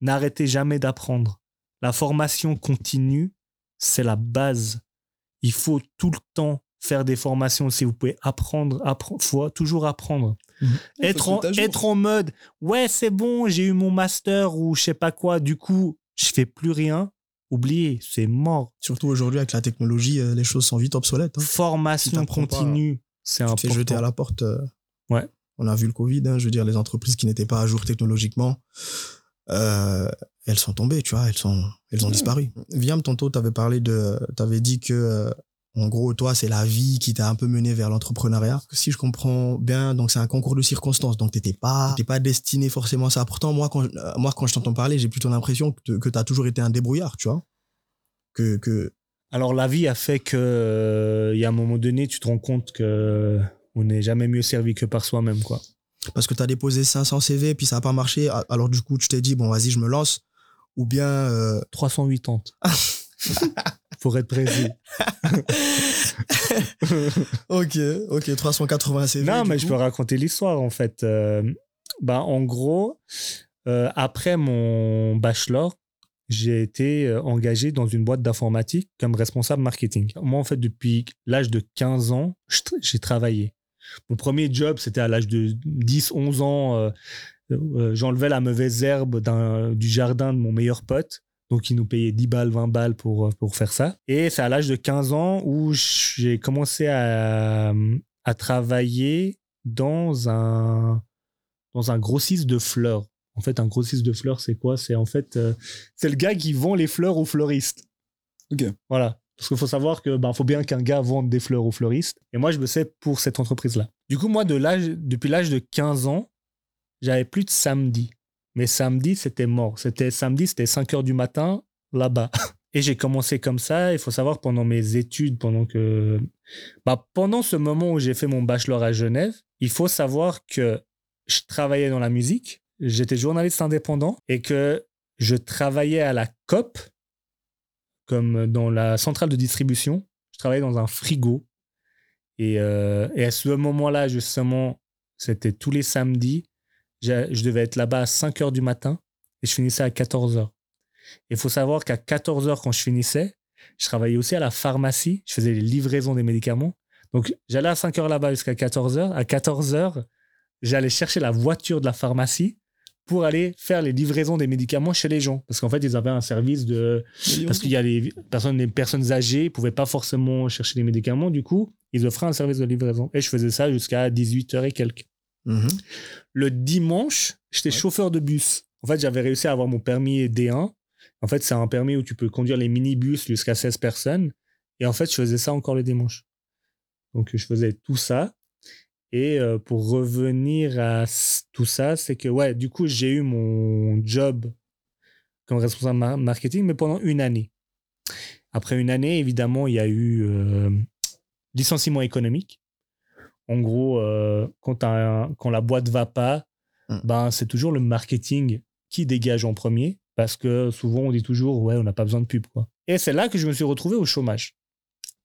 n'arrêtez jamais d'apprendre. La formation continue, c'est la base. Il faut tout le temps faire des formations. Si vous pouvez apprendre, apprendre, faut toujours apprendre. Mhm. En, être en mode, ouais, c'est bon, j'ai eu mon master ou je sais pas quoi, du coup, je fais plus rien. Oubliez, c'est mort. Surtout aujourd'hui, avec la technologie, euh, les choses sont vite obsolètes. hein. Formation Si continue, c'est Tu te important. fais jeter à la porte. euh, Ouais. On a vu le Covid, hein, je veux dire, les entreprises qui n'étaient pas à jour technologiquement, euh, elles sont tombées, tu vois, elles, sont, elles ont Ouais. disparu. Viam, tantôt, tu avais parlé de. Tu avais dit que, en gros, toi, c'est la vie qui t'a un peu mené vers l'entrepreneuriat. Si je comprends bien, donc c'est un concours de circonstances, donc t'étais pas, t'étais pas destiné forcément à ça. Pourtant, moi, quand, euh, moi, quand je t'entends parler, j'ai plutôt l'impression que, tu as toujours été un débrouillard, tu vois. Que, que, Alors la vie a fait que euh, il y a un moment donné, tu te rends compte que on n'est jamais mieux servi que par soi-même, quoi. parce que tu as déposé 500 CV, puis ça n'a pas marché. a- Alors, du coup, tu t'es dit, bon, vas-y, je me lance. Ou bien. euh, 380. Faut être précis. ok, ok, 380 CV. non, mais coup. je peux raconter l'histoire en fait. Euh, bah, en gros, euh, après mon bachelor, j'ai été euh, engagé dans une boîte d'informatique comme responsable marketing. Moi, en fait, depuis l'âge de 15 ans, j'ai travaillé. Mon premier job, c'était à l'âge de 10, 11 ans. euh, J'enlevais la mauvaise herbe du jardin de mon meilleur pote. Donc, il nous payait 10 balles, 20 balles pour, euh, pour faire ça. Et c'est à l'âge de 15 ans où j'ai commencé à, à travailler dans un, dans un grossiste de fleurs. En fait, un grossiste de fleurs, c'est quoi? C'est en fait, euh, c'est le gars qui vend les fleurs aux fleuristes. Ok. Voilà. Parce qu'il faut savoir que ben, faut bien qu'un gars vende des fleurs aux fleuristes. Et moi, je me sais pour cette entreprise-là. Du coup, moi, de l'âge, depuis l'âge de 15 ans, j'avais plus de samedi. Mais samedi, c'était mort. C'était samedi, c'était 5 heures du matin là-bas. Et j'ai commencé comme ça. Il faut savoir pendant mes études, pendant que, bah, pendant ce moment où j'ai fait mon bachelor à Genève, il faut savoir que je travaillais dans la musique. J'étais journaliste indépendant et que je travaillais à la COP, comme dans la centrale de distribution. Je travaillais dans un frigo. Et, euh, et à ce moment-là, justement, c'était tous les samedis. Je devais être là-bas à 5 heures du matin et je finissais à 14 heures. Il faut savoir qu'à 14 heures, quand je finissais, je travaillais aussi à la pharmacie. Je faisais les livraisons des médicaments. Donc, j'allais à 5 heures là-bas jusqu'à 14 heures. À 14 heures, j'allais chercher la voiture de la pharmacie pour aller faire les livraisons des médicaments chez les gens. Parce qu'en fait, ils avaient un service de, parce qu'il y a les personnes, les personnes âgées ne pouvaient pas forcément chercher les médicaments. Du coup, ils offraient un service de livraison. Et je faisais ça jusqu'à 18h et quelques. Mhm. Le dimanche, j'étais Ouais. chauffeur de bus. En fait, j'avais réussi à avoir mon permis D1. En fait, c'est un permis où tu peux conduire les minibus jusqu'à 16 personnes. Et en fait, je faisais ça encore le dimanche. Donc, je faisais tout ça. Et euh, pour revenir à tout ça, c'est que, ouais, du coup, j'ai eu mon job comme responsable mar- marketing, mais pendant une année. Après une année, évidemment, il y a eu euh, licenciement économique. En gros, euh, quand, un- quand la boîte va pas, Mm. ben, c'est toujours le marketing qui dégage en premier. Parce que souvent, on dit toujours, ouais, on n'a pas besoin de pub. Quoi. Et c'est là que je me suis retrouvé au chômage.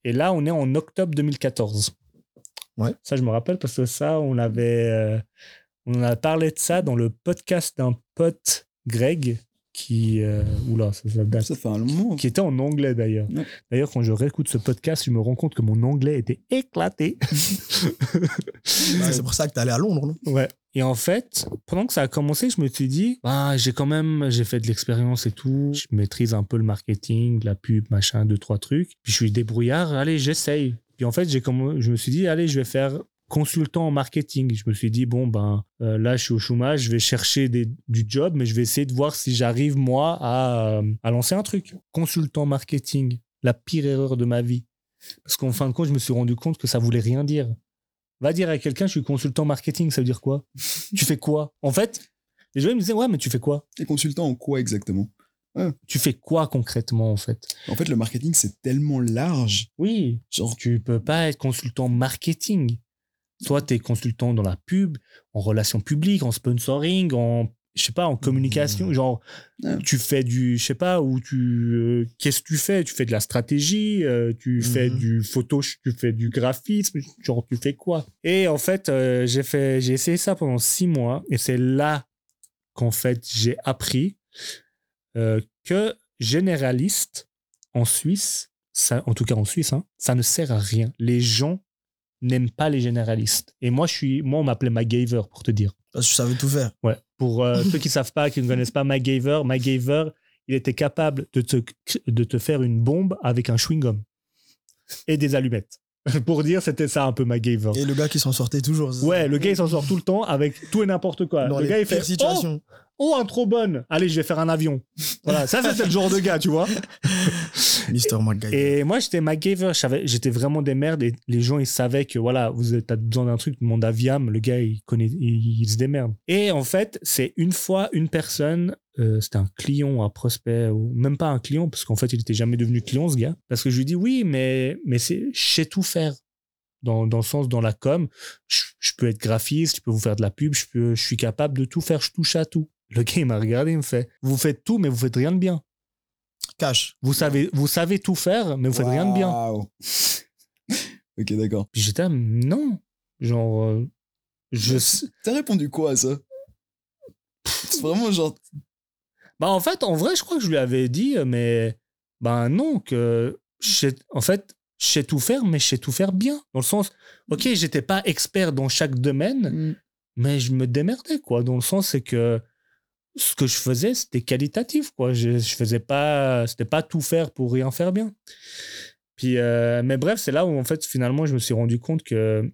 Et là, on est en octobre 2014. Ouais. Ça, je me rappelle parce que ça, on avait, euh, on a parlé de ça dans le podcast d'un pote, Greg, qui. euh, oula, ça, ça date. Ça fait un long moment. Qui était en anglais d'ailleurs. Ouais. D'ailleurs, quand je réécoute ce podcast, je me rends compte que mon anglais était éclaté. C'est pour ça que t'es allé à Londres, non? Ouais. Et en fait, pendant que ça a commencé, je me suis dit, bah, j'ai quand même, j'ai fait de l'expérience et tout. Je maîtrise un peu le marketing, la pub, machin, deux, trois trucs. Puis je suis débrouillard, allez, j'essaye. Puis en fait, j'ai comme, je me suis dit, allez, je vais faire consultant en marketing. Je me suis dit, bon, ben, euh, là, je suis au chômage, je vais chercher des, du job, mais je vais essayer de voir si j'arrive, moi, à, euh, à lancer un truc. Consultant marketing, la pire erreur de ma vie. Parce qu'en fin de compte, je me suis rendu compte que ça voulait rien dire. Va dire à quelqu'un, je suis consultant marketing, ça veut dire quoi? Tu fais quoi? En fait, les gens ils me disaient, ouais, mais tu fais quoi? T'es consultant en quoi exactement? Tu fais quoi concrètement, en fait? En fait, le marketing, c'est tellement large. Oui, Genre, tu peux pas être consultant marketing. Soit tu es consultant dans la pub, en relations publiques, en sponsoring, en je sais pas en communication, genre Ouais. tu fais du je sais pas où tu euh, qu'est-ce que tu fais? Tu fais de la stratégie, euh, tu fais Mhm. du photo, tu fais du graphisme, genre tu fais quoi? Et en fait, euh, j'ai fait j'ai essayé ça pendant six mois et c'est là qu'en fait j'ai appris que généraliste en Suisse, ça, en tout cas en Suisse, hein, ça ne sert à rien. Les gens n'aiment pas les généralistes. Et moi, je suis, moi, on m'appelait MacGyver pour te dire. Parce que je savais tout faire. Ouais. Pour euh, ceux qui savent pas, qui ne connaissent pas MacGyver, MacGyver, il était capable de te, de te faire une bombe avec un chewing-gum et des allumettes. pour dire, c'était ça un peu MacGyver. Et le gars qui s'en sortait toujours. Ouais, le gars, il s'en sort tout le temps avec tout et n'importe quoi. Dans le les gars, il fait situations. Oh, oh, un trop bonne. Allez, je vais faire un avion. Voilà, ça, c'était le genre de gars, tu vois. Mister MacGyver. Et moi, j'étais MacGyver. J'étais vraiment des merdes. Et les gens, ils savaient que, voilà, vous avez besoin d'un truc, demande à Viam. Le gars, il, connaît, il, il se démerde. Et en fait, c'est une fois une personne, euh, c'était un client, un prospect, ou même pas un client, parce qu'en fait, il était jamais devenu client, ce gars. Parce que je lui dis, oui, mais, mais c'est, je sais tout faire. Dans, dans le sens, dans la com, je, je peux être graphiste, je peux vous faire de la pub, je, peux, je suis capable de tout faire, je touche à tout. Le gars, il m'a regardé, il me fait, vous faites tout, mais vous faites rien de bien. Cash. Vous savez, vous savez tout faire, mais vous faites rien de bien. Ok, d'accord. Puis j'étais, non. Genre, euh, je. sais- T'as répondu quoi à ça? C'est vraiment genre. Bah, en fait, en vrai, je crois que je lui avais dit, euh, mais. Ben non, que. sais- En fait, je sais tout faire, mais je sais tout faire bien. Dans le sens, ok, j'étais pas expert dans chaque domaine, mais je me démerdais, quoi. Dans le sens, c'est que ce que je faisais, c'était qualitatif, quoi. Je, je faisais pas. C'était pas tout faire pour rien faire bien. Puis, euh, mais bref, c'est là où, en fait, finalement, je me suis rendu compte que,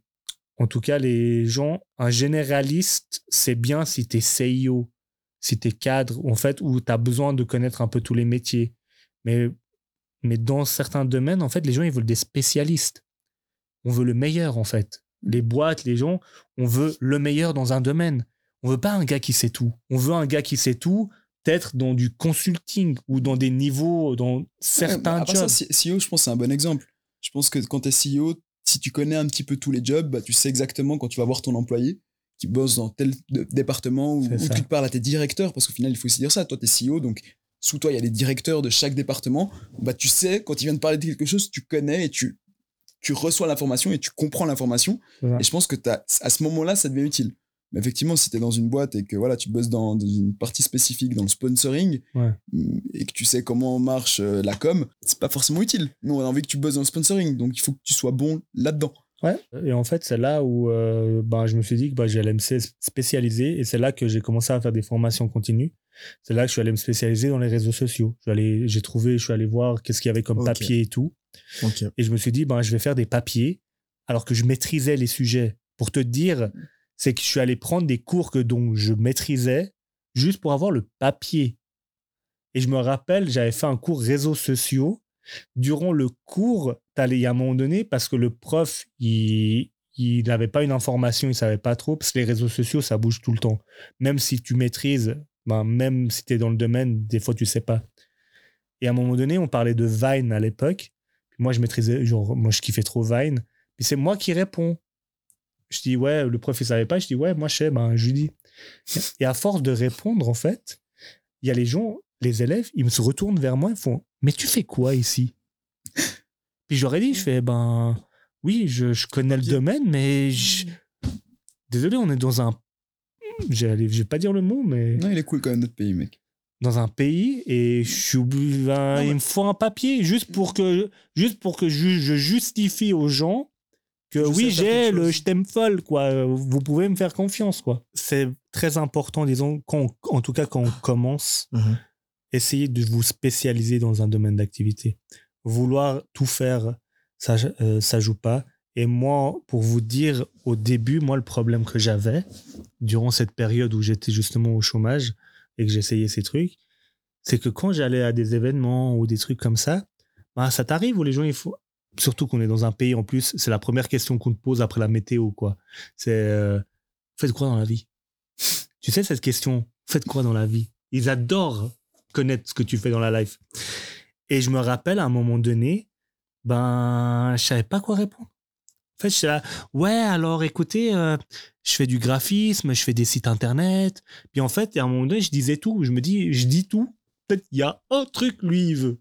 en tout cas, les gens, un généraliste, c'est bien si t'es CIO, si t'es cadre, en fait, où t'as besoin de connaître un peu tous les métiers. Mais, mais dans certains domaines, en fait, les gens, ils veulent des spécialistes. On veut le meilleur, en fait. Les boîtes, les gens, on veut le meilleur dans un domaine. On veut pas un gars qui sait tout. On veut un gars qui sait tout, peut-être dans du consulting ou dans des niveaux, dans Ouais, certains après jobs. ça, CEO, je pense que c'est un bon exemple. Je pense que quand t'es CEO, si tu connais un petit peu tous les jobs, bah, tu sais exactement quand tu vas voir ton employé qui bosse dans tel département ou, tu te parles à tes directeurs, parce qu'au final, il faut aussi dire ça. Toi, t'es CEO, donc sous toi, il y a les directeurs de chaque département. Bah, tu sais, quand ils viennent parler de quelque chose, tu connais et tu, tu reçois l'information et tu comprends l'information. Et je pense que à ce moment-là, ça devient utile. Mais effectivement, si tu es dans une boîte et que voilà, tu bosses dans, dans une partie spécifique, dans le sponsoring, Ouais. mm, et que tu sais comment marche euh, la com, c'est pas forcément utile. Nous, on a envie que tu bosses dans le sponsoring, donc il faut que tu sois bon là-dedans. Ouais. Et en fait, c'est là où euh, ben, je me suis dit que ben, j'allais me spécialiser. Et c'est là que j'ai commencé à faire des formations continues. C'est là que je suis allé me spécialiser dans les réseaux sociaux. J'ai trouvé, je suis allé voir qu'est-ce qu'il y avait comme papier et tout. Et je me suis dit, ben, je vais faire des papiers alors que je maîtrisais les sujets. Pour te dire, c'est que je suis allé prendre des cours que dont je maîtrisais juste pour avoir le papier. Et je me rappelle, j'avais fait un cours réseaux sociaux. Durant le cours, il y a un moment donné, parce que le prof, il n'avait pas une information, il savait pas trop, parce que les réseaux sociaux, ça bouge tout le temps. Même si tu maîtrises, ben, même si tu es dans le domaine, des fois, tu sais pas. Et à un moment donné, on parlait de Vine à l'époque. Moi, je maîtrisais, genre, moi, je kiffais trop Vine. Puis c'est moi qui réponds. Je dis, ouais, le prof, il savait pas. Je dis, ouais, moi, je sais, ben, je lui dis. Et à force de répondre, en fait, il y a les gens, les élèves, ils me se retournent vers moi, ils font, mais tu fais quoi ici? Puis j'aurais dit, je fais, ben, oui, je, je connais le domaine, mais je- désolé, on est dans un. Je vais pas dire le mot, mais. Non, il est cool quand même notre pays, mec. dans un pays et je suis obligé- ben, mais- il me faut un papier juste pour que, juste pour que je, je justifie aux gens que Je oui, j'ai le je t'aime folle, quoi. Euh, Vous pouvez me faire confiance, quoi. C'est très important, disons, quand on- en tout cas quand on commence, Mhm. essayez de vous spécialiser dans un domaine d'activité. Vouloir tout faire, ça, euh, ça joue pas. Et moi, pour vous dire, au début, moi, le problème que j'avais durant cette période où j'étais justement au chômage et que j'essayais ces trucs, c'est que quand j'allais à des événements ou des trucs comme ça, bah, ça t'arrive où les gens, il faut. Surtout qu'on est dans un pays en plus, c'est la première question qu'on te pose après la météo, quoi. C'est euh, faites quoi dans la vie? Tu sais, cette question, faites quoi dans la vie? Ils adorent connaître ce que tu fais dans la life. Et je me rappelle à un moment donné, ben, je savais pas quoi répondre. En fait, j'étais là, ouais, alors écoutez, euh, je fais du graphisme, je fais des sites internet. Puis en fait, à un moment donné, je disais tout. Je me dis, je dis tout. Fait, il y a un truc, lui, il veut.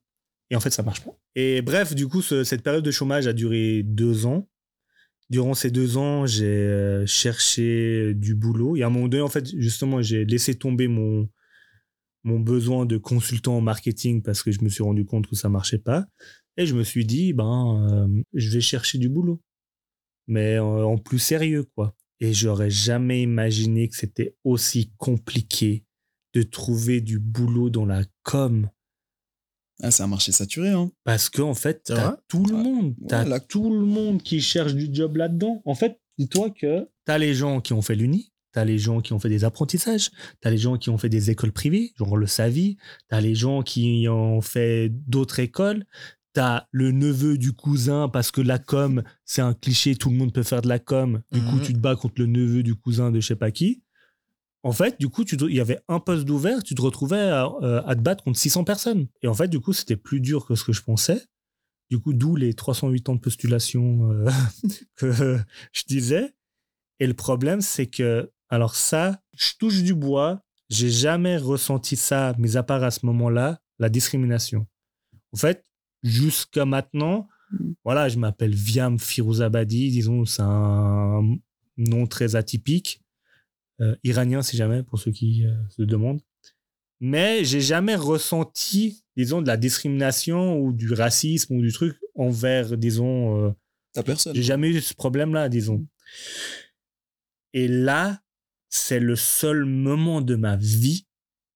Et en fait, ça marche pas. Et bref, du coup, ce- cette période de chômage a duré deux ans. Durant ces deux ans, j'ai euh, cherché du boulot. Et à un moment donné, en fait, justement, j'ai laissé tomber mon, mon besoin de consultant en marketing parce que je me suis rendu compte que ça marchait pas. Et je me suis dit, ben, euh, je vais chercher du boulot. Mais euh, en plus sérieux, quoi. Et j'aurais jamais imaginé que c'était aussi compliqué de trouver du boulot dans la com. Ah, c'est un marché saturé, hein. Parce qu'en en fait, t'as tout le monde. T'as tout le monde qui cherche du job là-dedans. En fait, dis-toi que t'as les gens qui ont fait l'uni, t'as les gens qui ont fait des apprentissages, t'as les gens qui ont fait des écoles privées, genre le SAVI, t'as les gens qui ont fait d'autres écoles, t'as le neveu du cousin, parce que la com, c'est un cliché, tout le monde peut faire de la com. Du coup, Mhm. tu te bats contre le neveu du cousin de je sais pas qui. En fait, du coup, il y avait un poste d'ouvert, tu te retrouvais à, euh, à te battre contre 600 personnes. Et en fait, du coup, c'était plus dur que ce que je pensais. Du coup, d'où les 308 ans de postulation euh, que je disais. Et le problème, c'est que, alors ça, je touche du bois, j'ai jamais ressenti ça, mis à part à ce moment-là, la discrimination. En fait, jusqu'à maintenant, Mm. voilà, je m'appelle Viam Firouzabadi, disons, c'est un nom très atypique. Euh, iranien, si jamais, pour ceux qui euh, se demandent. Mais j'ai jamais ressenti, disons, de la discrimination ou du racisme ou du truc envers, disons, euh, T'as personne. j'ai jamais eu ce problème-là, disons. Et là, c'est le seul moment de ma vie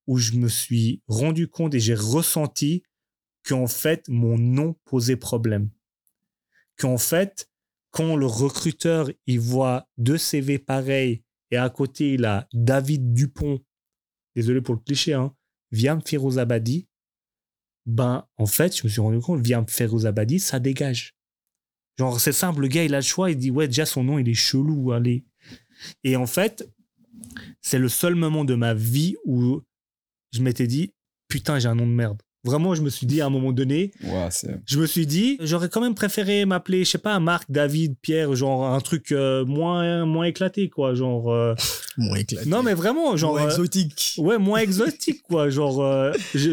où je me suis rendu compte et j'ai ressenti qu'en fait, mon nom posait problème. Qu'en fait, quand le recruteur, il voit deux CV pareils et à côté, il a David Dupont, désolé pour le cliché, hein, Viam Firouzabadi, ben, en fait, je me suis rendu compte, Viam Firouzabadi, ça dégage. Genre, c'est simple, le gars, il a le choix, il dit, ouais, déjà, son nom, il est chelou, allez. Et en fait, c'est le seul moment de ma vie où je m'étais dit, putain, j'ai un nom de merde. Vraiment, je me suis dit à un moment donné, je me suis dit, j'aurais quand même préféré m'appeler, je sais pas, Marc, David, Pierre, genre un truc euh, moins, moins éclaté, quoi. Genre. euh, Moins éclaté. non, mais vraiment, genre. Moins euh, exotique. Ouais, moins exotique, quoi. Genre,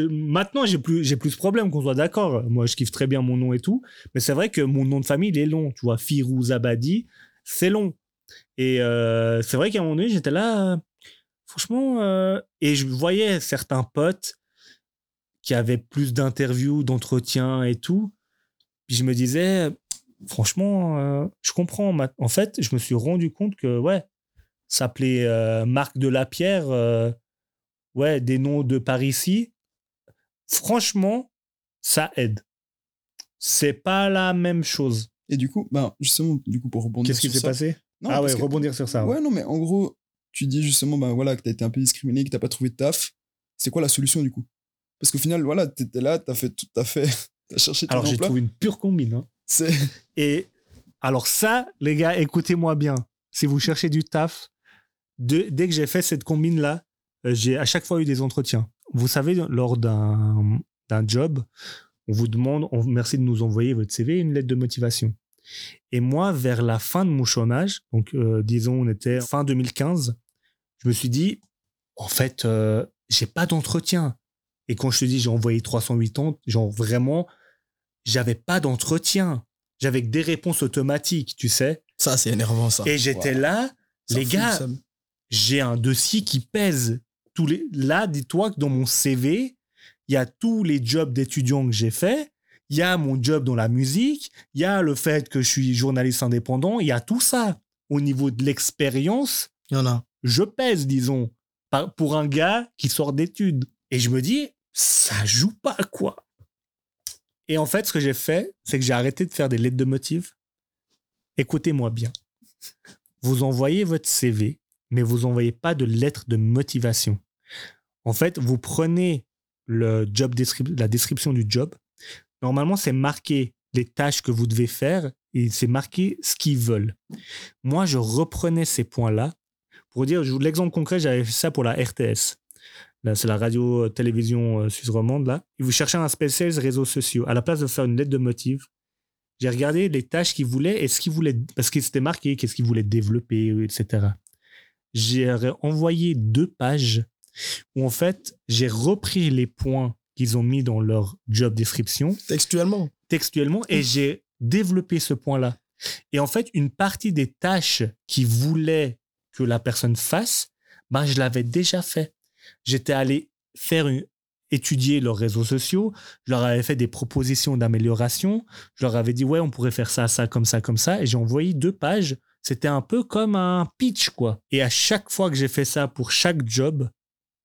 maintenant, j'ai plus, j'ai plus ce problème, qu'on soit d'accord. Moi, je kiffe très bien mon nom et tout. Mais c'est vrai que mon nom de famille, il est long. Tu vois, Firouz Abadi, c'est long. Et c'est vrai qu'à un moment donné, j'étais là, franchement, et je voyais certains potes qui avaient plus d'interviews, d'entretiens et tout. Puis je me disais, franchement, euh, je comprends. En fait, je me suis rendu compte que, ouais, s'appelait euh, Marc de la Pierre, euh, ouais, des noms de par ici. Franchement, ça aide. C'est pas la même chose. Et du coup, bah, justement, du coup, pour rebondir Qu'est-ce qui s'est passé? Non, Ah ouais, que- rebondir sur ça. Ouais, non, mais en gros, tu dis justement, bah voilà, que t'as été un peu discriminé, que t'as pas trouvé de taf. C'est quoi la solution du coup? Parce qu'au final, voilà, t'étais là, t'as fait tout, t'as fait, t'as cherché ton Alors j'ai trouvé une pure combine. hein. C'est Et alors ça, les gars, écoutez-moi bien. Si vous cherchez du taf, de- dès que j'ai fait cette combine-là, euh, j'ai à chaque fois eu des entretiens. Vous savez, lors d'un d'un job, on vous demande, on, merci de nous envoyer votre CV et une lettre de motivation. Et moi, vers la fin de mon chômage, donc euh, disons, on était fin 2015, je me suis dit, en fait, euh, j'ai pas d'entretien. Et quand je te dis, j'ai envoyé 380, genre vraiment, j'avais pas d'entretien. J'avais que des réponses automatiques, tu sais. Ça, c'est énervant, ça. Et j'étais Wow. là, Ça les gars, le j'ai un dossier qui pèse. tous les. Là, dis-toi que dans mon CV, il y a tous les jobs d'étudiant que j'ai fait. Il y a mon job dans la musique. Il y a le fait que je suis journaliste indépendant. Il y a tout ça. Au niveau de l'expérience, Il y en a. je pèse, disons, pour un gars qui sort d'études. Et je me dis, ça joue pas, quoi. Et en fait, ce que j'ai fait, c'est que j'ai arrêté de faire des lettres de motifs. Écoutez-moi bien. Vous envoyez votre CV, mais vous envoyez pas de lettre de motivation. En fait, vous prenez la description du job. Normalement, c'est marqué les tâches que vous devez faire et c'est marqué ce qu'ils veulent. Moi, je reprenais ces points-là pour dire, l'exemple concret, j'avais fait ça pour la RTS. C'est la radio-télévision euh, suisse romande, là. Et vous cherchez un spécialiste réseaux sociaux. À la place de faire une lettre de motif, j'ai regardé les tâches qu'il voulait et ce qu'il voulait, parce qu'il s'était marqué, qu'est-ce qu'il voulait développer, etc. J'ai envoyé deux pages où, en fait, j'ai repris les points qu'ils ont mis dans leur job description Textuellement. textuellement et j'ai développé ce point-là. Et en fait, une partie des tâches qui voulaient que la personne fasse, ben, je l'avais déjà fait. J'étais allé faire étudier leurs réseaux sociaux, je leur avais fait des propositions d'amélioration, je leur avais dit ouais, on pourrait faire ça, ça, comme ça, comme ça, et j'ai envoyé deux pages. C'était un peu comme un pitch, quoi. Et à chaque fois que j'ai fait ça pour chaque job,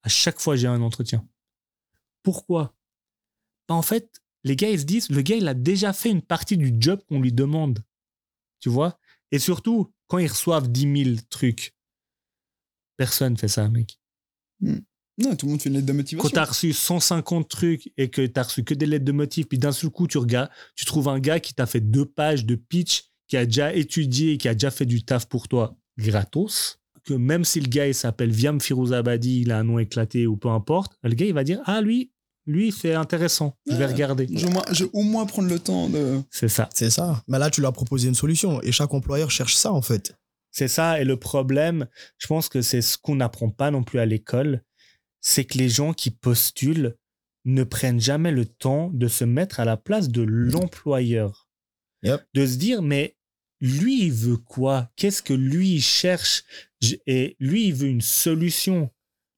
à chaque fois j'ai un entretien. Pourquoi? Ben, En fait, les gars, ils se disent, le gars, il a déjà fait une partie du job qu'on lui demande. Tu vois? Et surtout, quand ils reçoivent 10 000 trucs, personne fait ça, mec. Non, tout le monde fait une lettre de Quand motivation. tu as reçu 150 trucs et que tu as reçu que des lettres de motifs, puis d'un seul coup, tu regardes, tu trouves un gars qui t'a fait deux pages de pitch, qui a déjà étudié, qui a déjà fait du taf pour toi gratos, que même si le gars, il s'appelle Viam Firouzabadi, il a un nom éclaté ou peu importe, le gars, il va dire, ah, lui, lui, c'est intéressant, je vais Ah. regarder. Je vais au moins- je au moins prendre le temps de. C'est ça. C'est ça. Mais là, tu leur as proposé une solution. Et chaque employeur cherche ça, en fait. C'est ça. Et le problème, je pense que c'est ce qu'on n'apprend pas non plus à l'école, c'est que les gens qui postulent ne prennent jamais le temps de se mettre à la place de l'employeur. Yep. De se dire, mais lui, il veut quoi? Qu'est-ce que lui, il cherche? Et lui, il veut une solution.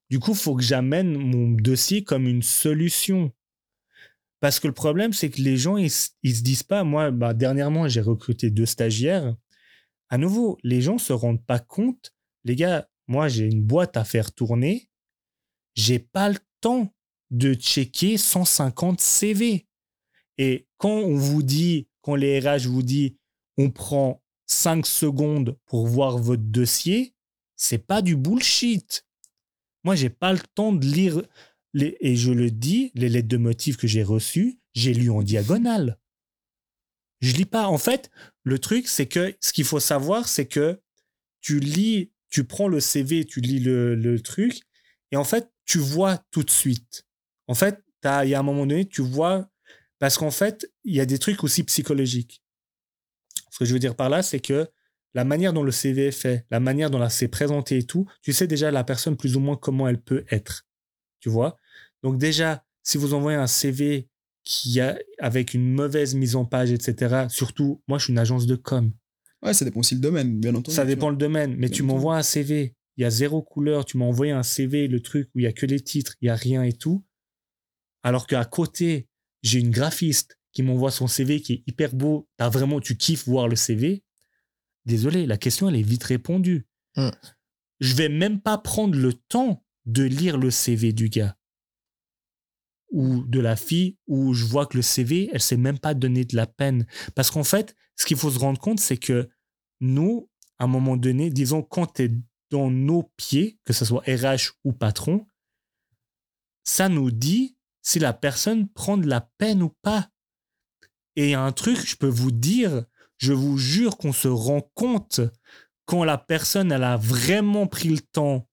Du coup, il faut que j'amène mon dossier comme une solution. Parce que le problème, c'est que les gens, ils se disent pas, moi, bah, dernièrement, j'ai recruté deux stagiaires. À nouveau, les gens se rendent pas compte. Les gars, moi, j'ai une boîte à faire tourner. J'ai pas le temps de checker 150 CV. Et quand on vous dit, quand les RH vous dit, on prend 5 secondes pour voir votre dossier, c'est pas du bullshit. Moi, j'ai pas le temps de lire les, et je le dis, les lettres de motifs que j'ai reçues, j'ai lu en diagonale. Je lis pas. En fait, le truc, c'est que ce qu'il faut savoir, c'est que tu lis, tu prends le CV, tu lis le, le truc, et en fait, tu vois tout de suite. En fait, il y a un moment donné, tu vois, parce qu'en fait, il y a des trucs aussi psychologiques. Ce que je veux dire par là, c'est que la manière dont le CV est fait, la manière dont c'est présenté et tout, tu sais déjà la personne plus ou moins comment elle peut être. Tu vois? Donc déjà, si vous envoyez un CV qui a avec une mauvaise mise en page, etc. Surtout, moi, je suis une agence de com. Ouais, ça dépend aussi le domaine, bien entendu. Ça dépend vois. le domaine, mais Bien tu m'envoies un CV, il y a zéro couleur, tu m'as envoyé un CV, le truc où il y a que les titres, il y a rien et tout. Alors qu'à côté, j'ai une graphiste qui m'envoie son CV qui est hyper beau, t'as vraiment, tu kiffes voir le CV. Désolé, la question, elle est vite répondue. Hmm. Je vais même pas prendre le temps de lire le CV du gars ou de la fille où je vois que le CV, elle s'est même pas donné de la peine. Parce qu'en fait, ce qu'il faut se rendre compte, c'est que nous, à un moment donné, disons, quand tu es dans nos pieds, que ce soit RH ou patron, ça nous dit si la personne prend de la peine ou pas. Et un truc, je peux vous dire, je vous jure qu'on se rend compte quand la personne, elle a vraiment pris le temps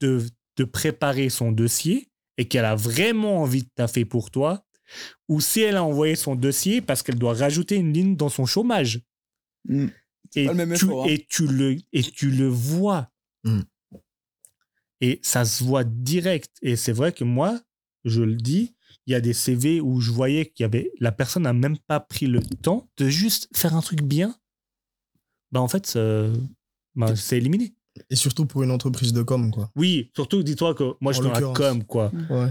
de, de préparer son dossier et qu'elle a vraiment envie de taffer pour toi, ou si elle a envoyé son dossier parce qu'elle doit rajouter une ligne dans son chômage. Mm. Et, pas le même tu, effort, hein. et, tu le, et tu le vois. Mm. Et ça se voit direct. Et c'est vrai que moi, je le dis, il y a des CV où je voyais qu'il y avait la personne n'a même pas pris le temps de juste faire un truc bien. Bah en fait, bah, c'est éliminé. Et surtout pour une entreprise de com, quoi. Oui, surtout, dis-toi que moi, je En suis dans la com, quoi. Ouais.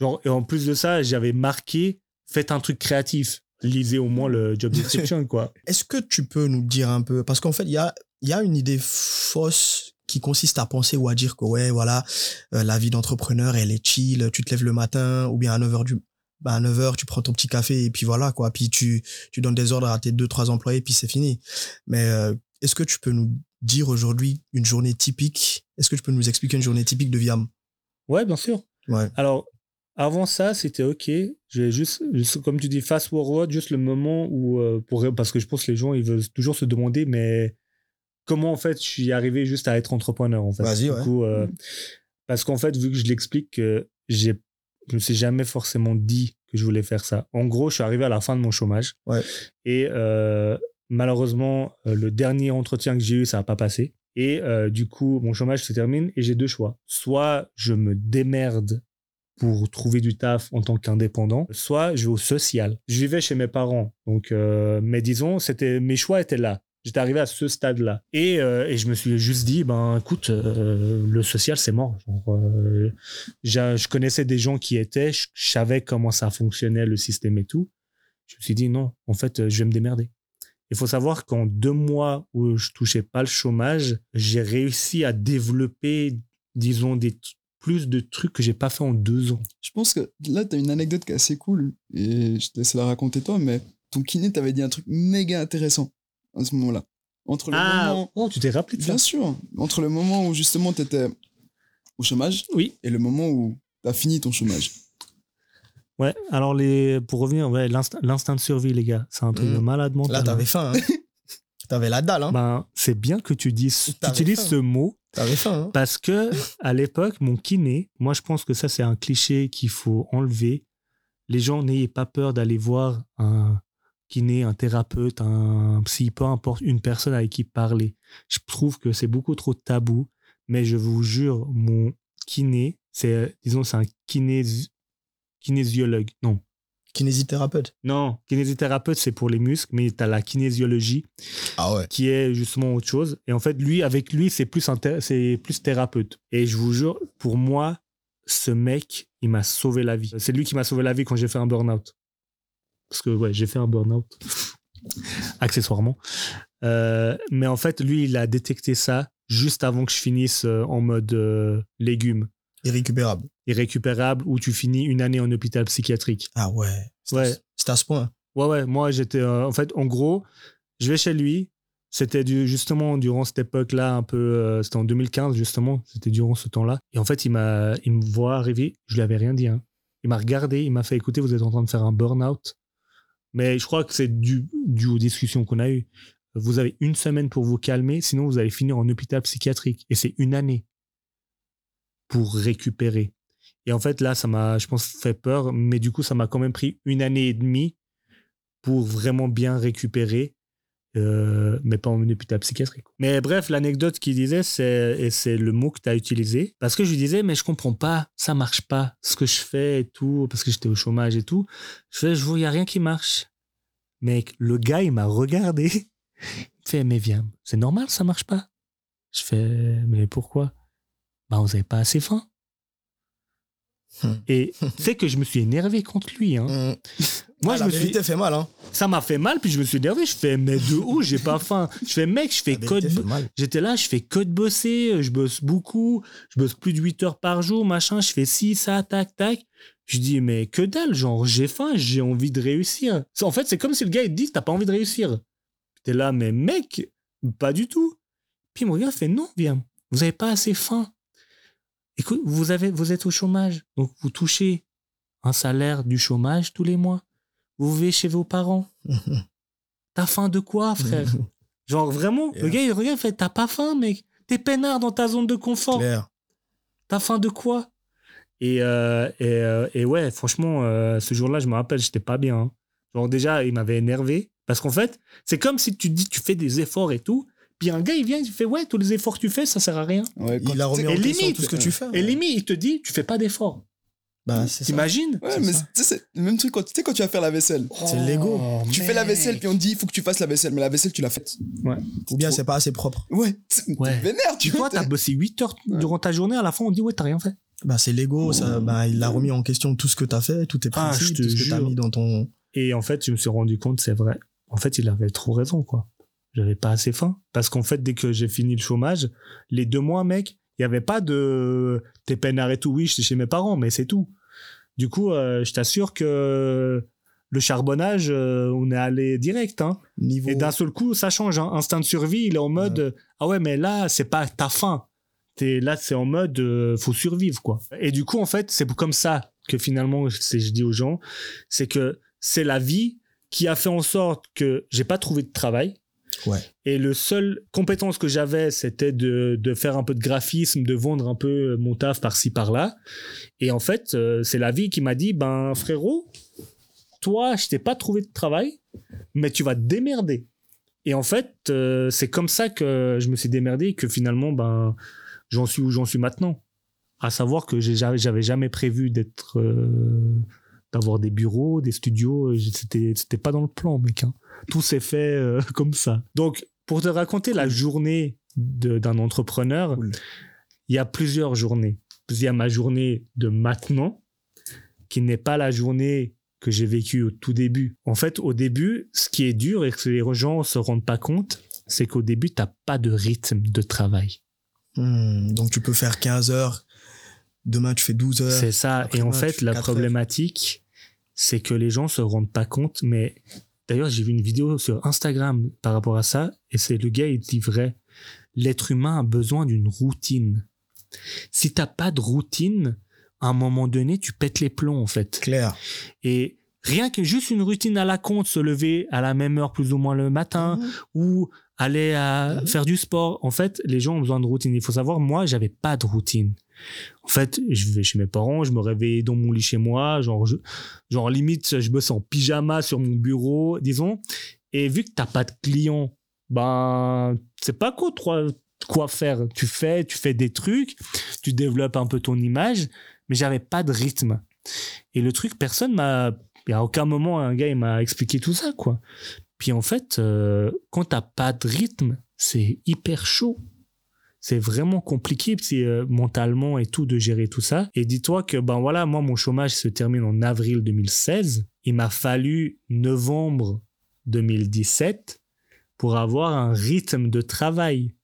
Genre, et en plus de ça, j'avais marqué, faites un truc créatif. Lisez au moins le job description, quoi. Est-ce que tu peux nous dire un peu, parce qu'en fait, il y a, il y a une idée fausse qui consiste à penser ou à dire que, ouais, voilà, euh, la vie d'entrepreneur, elle est chill, tu te lèves le matin, ou bien à 9h du, bah, à 9h, tu prends ton petit café, et puis voilà, quoi. Puis tu, tu donnes des ordres à tes deux, trois employés, puis c'est fini. Mais, euh, est-ce que tu peux nous dire aujourd'hui une journée typique? Est-ce que tu peux nous expliquer une journée typique de Viam? Ouais, bien sûr. Ouais. Alors, avant ça, c'était OK. J'ai juste, juste, comme tu dis, fast forward, juste le moment où, euh, pour, parce que je pense que les gens, ils veulent toujours se demander, mais comment, en fait, je suis arrivé juste à être entrepreneur, en fait. Vas-y, ouais. coup, euh, parce qu'en fait, vu que je l'explique, que j'ai, je me suis jamais forcément dit que je voulais faire ça. En gros, je suis arrivé à la fin de mon chômage. Ouais. Et euh, malheureusement, euh, le dernier entretien que j'ai eu, ça n'a pas passé. Et euh, du coup, mon chômage se termine et j'ai deux choix. Soit je me démerde pour trouver du taf en tant qu'indépendant, soit je vais au social. Je vivais chez mes parents, donc euh, mais disons, c'était mes choix étaient là. J'étais arrivé à ce stade-là et, et je me suis juste dit ben écoute, le social c'est mort. Genre, je connaissais des gens qui étaient, je, savais comment ça fonctionnait le système et tout. Je me suis dit non, en fait, je vais me démerder. Il faut savoir qu'en deux mois où je touchais pas le chômage, j'ai réussi à développer, disons, des plus de trucs que j'ai pas fait en deux ans. Je pense que là, tu as une anecdote qui est assez cool, et je te laisse la raconter toi, mais ton kiné t'avait dit un truc méga intéressant à ce moment-là. Entre le moment. oh, tu t'es rappelé de ça? Bien sûr, entre le moment où justement tu étais au chômage Oui. et le moment où tu as fini ton chômage. Ouais, alors les, pour revenir, ouais, l'instinct de survie, les gars, c'est un truc Mhm. de malade mental. Là, hein. t'avais faim, hein. T'avais la dalle, hein. Ben, c'est bien que tu dises, utilises faim. ce mot T'avais faim, hein. parce que à l'époque, mon kiné, moi je pense que ça c'est un cliché qu'il faut enlever. Les gens n'ayez pas peur d'aller voir un kiné, un thérapeute, un psy, peu importe, une personne avec qui parler. Je trouve que c'est beaucoup trop tabou, mais je vous jure, mon kiné, c'est, disons, c'est un kinés- kinésiologue. Non, Kinésithérapeute. non, kinésithérapeute, c'est pour les muscles, mais tu as la kinésiologie Ah ouais. qui est justement autre chose. Et en fait, lui, avec lui, c'est plus, c'est plus thérapeute. Et je vous jure, pour moi, ce mec, il m'a sauvé la vie. C'est lui qui m'a sauvé la vie quand j'ai fait un burn-out. Parce que, ouais, j'ai fait un burn-out, accessoirement. Euh, mais en fait, lui, il a détecté ça juste avant que je finisse euh, en mode euh, légumes Irrécupérable. irrécupérable où tu finis une année en hôpital psychiatrique. Ah ouais. C'est Ouais. à ce point. Ouais, ouais, moi j'étais. euh, en fait, en gros, je vais chez lui. C'était du, justement durant cette époque-là, un peu. euh, c'était en 2015, justement. C'était durant ce temps-là. Et en fait, il, m'a, il me voit arriver. Je lui avais rien dit. hein. Il m'a regardé. Il m'a fait écouter, vous êtes en train de faire un burn-out. Mais je crois que c'est dû, dû aux discussions qu'on a eues. Vous avez une semaine pour vous calmer, sinon vous allez finir en hôpital psychiatrique. Et c'est une année pour récupérer. Et en fait, là, ça m'a, je pense, fait peur. Mais du coup, ça m'a quand même pris une année et demie pour vraiment bien récupérer, euh, mais pas en hôpital psychiatrique. Mais bref, l'anecdote qu'il disait, c'est, et c'est le mot que tu as utilisé, parce que je lui disais, mais je comprends pas, ça marche pas, ce que je fais et tout, parce que j'étais au chômage et tout. Je fais, je vois, il n'y a rien qui marche. Mec, le gars, il m'a regardé. Il me fait, mais viens, c'est normal, ça marche pas. Je fais, mais pourquoi? Bah, vous avez pas assez faim. Hmm. Et c'est que je me suis énervé contre lui. Hein. Hum. Moi, Ah, je la me suis, fait mal, hein. ça m'a fait mal, puis je me suis énervé. Je fais, mais de où? J'ai pas faim Je fais, mec, je fais code. J'étais là, je fais que de bosser, je bosse beaucoup, je bosse plus de 8 heures par jour, machin, je fais ci, ça, tac, tac. Je dis, mais que dalle, genre, j'ai faim, j'ai envie de réussir. En fait, c'est comme si le gars, il te dit, t'as pas envie de réussir. T'es là, mais mec, pas du tout. Puis regarde, il fait, non, viens, vous avez pas assez faim. Écoute, vous, avez, vous êtes au chômage, donc vous touchez un salaire du chômage tous les mois. Vous vivez chez vos parents. T'as faim de quoi, frère? Genre vraiment, le gars il regarde, il fait T'as pas faim, mec? T'es peinard dans ta zone de confort. T'as faim de quoi? Et, euh, et, euh, et ouais, franchement, euh, ce jour-là, je me rappelle, j'étais pas bien. hein. Genre déjà, il m'avait énervé. Parce qu'en fait, c'est comme si tu dis tu fais des efforts et tout. Puis un gars, il vient, il fait Ouais, tous les efforts que tu fais, ça sert à rien. Ouais, Il a remis en Et question limite, tout ce que tu fais. Et limite, il te dit Tu fais pas d'efforts. Bah. T'imagines? Ouais, C'est mais ça. tu sais, c'est le même truc quand, tu sais, quand tu vas faire la vaisselle. C'est l'ego. Oh, Tu fais la vaisselle, puis on te dit, il faut que tu fasses la vaisselle, mais la vaisselle, tu l'as faite. Ou bien c'est pas assez propre. Ouais, c'est Ouais. vénère, tu vois, t'as bossé 8 heures Ouais. durant ta journée, à la fin, on dit, ouais, t'as rien fait. Bah, c'est l'ego. Ça, bah, il a remis en question tout ce que t'as fait, tous tes Ah, principes, tout ce que t'as mis dans ton. Et en fait, je me suis rendu compte, c'est vrai. En fait, il avait trop raison, quoi. J'avais pas assez faim. Parce qu'en fait, dès que j'ai fini le chômage, les deux mois, mec, il y avait pas de t'es peinard et tout. Oui, j'étais chez mes parents, mais c'est tout. Du coup, euh, je t'assure que le charbonnage, euh, on est allé direct. Hein. Niveau. Et d'un seul coup, ça change. Hein. Instinct de survie, il est en mode ah ouais, mais là, c'est pas ta faim. T'es là, c'est en mode euh, faut survivre quoi. Et du coup, en fait, c'est comme ça que finalement, c'est je dis aux gens, c'est que c'est la vie qui a fait en sorte que j'ai pas trouvé de travail. Et le seul compétence que j'avais, c'était de, de faire un peu de graphisme, de vendre un peu mon taf par-ci par-là. Et en fait, euh, c'est la vie qui m'a dit, ben frérot, toi, je t'ai pas trouvé de travail, mais tu vas te démerder. Et en fait, euh, c'est comme ça que je me suis démerdé et que finalement, ben, j'en suis où j'en suis maintenant. À savoir que j'avais jamais prévu d'être, euh, d'avoir des bureaux, des studios. C'était, c'était pas dans le plan, mec. hein. Tout s'est fait euh, comme ça. Donc, pour te raconter la journée d'un entrepreneur, Cool. il y a plusieurs journées. Il y a ma journée de maintenant, qui n'est pas la journée que j'ai vécue au tout début. En fait, au début, ce qui est dur et que les gens se rendent pas compte, c'est qu'au début, t'as pas de rythme de travail. Hmm, donc tu peux faire 15 heures. Demain, tu fais 12 heures. C'est ça. Et en tu fait, la problématique, c'est que les gens se rendent pas compte. Mais d'ailleurs, j'ai vu une vidéo sur Instagram par rapport à ça. Et c'est le gars, il dit vrai. L'être humain a besoin d'une routine. Si t'as pas de routine, à un moment donné, tu pètes les plombs, en fait. Clair. Et rien que juste une routine à la compte, se lever à la même heure plus ou moins le matin, Mhm. ou aller à Mhm. faire du sport. En fait, les gens ont besoin de routine. Il faut savoir, moi, j'avais pas de routine. En fait, je vais chez mes parents, je me réveillais dans mon lit chez moi, genre, je- limite, je bosse en pyjama sur mon bureau, disons. Et vu que t'as pas de clients, ben, c'est pas quoi, quoi, faire. Tu fais, tu fais des trucs, tu développes un peu ton image, mais j'avais pas de rythme. Et le truc, personne m'a, a aucun moment un gars m'a expliqué tout ça, quoi. Puis en fait, euh, quand t'as pas de rythme, c'est hyper chaud. C'est vraiment compliqué euh, mentalement et tout de gérer tout ça. Et dis-toi que ben voilà, moi mon chômage se termine en avril 2016. Il m'a fallu novembre 2017 pour avoir un rythme de travail.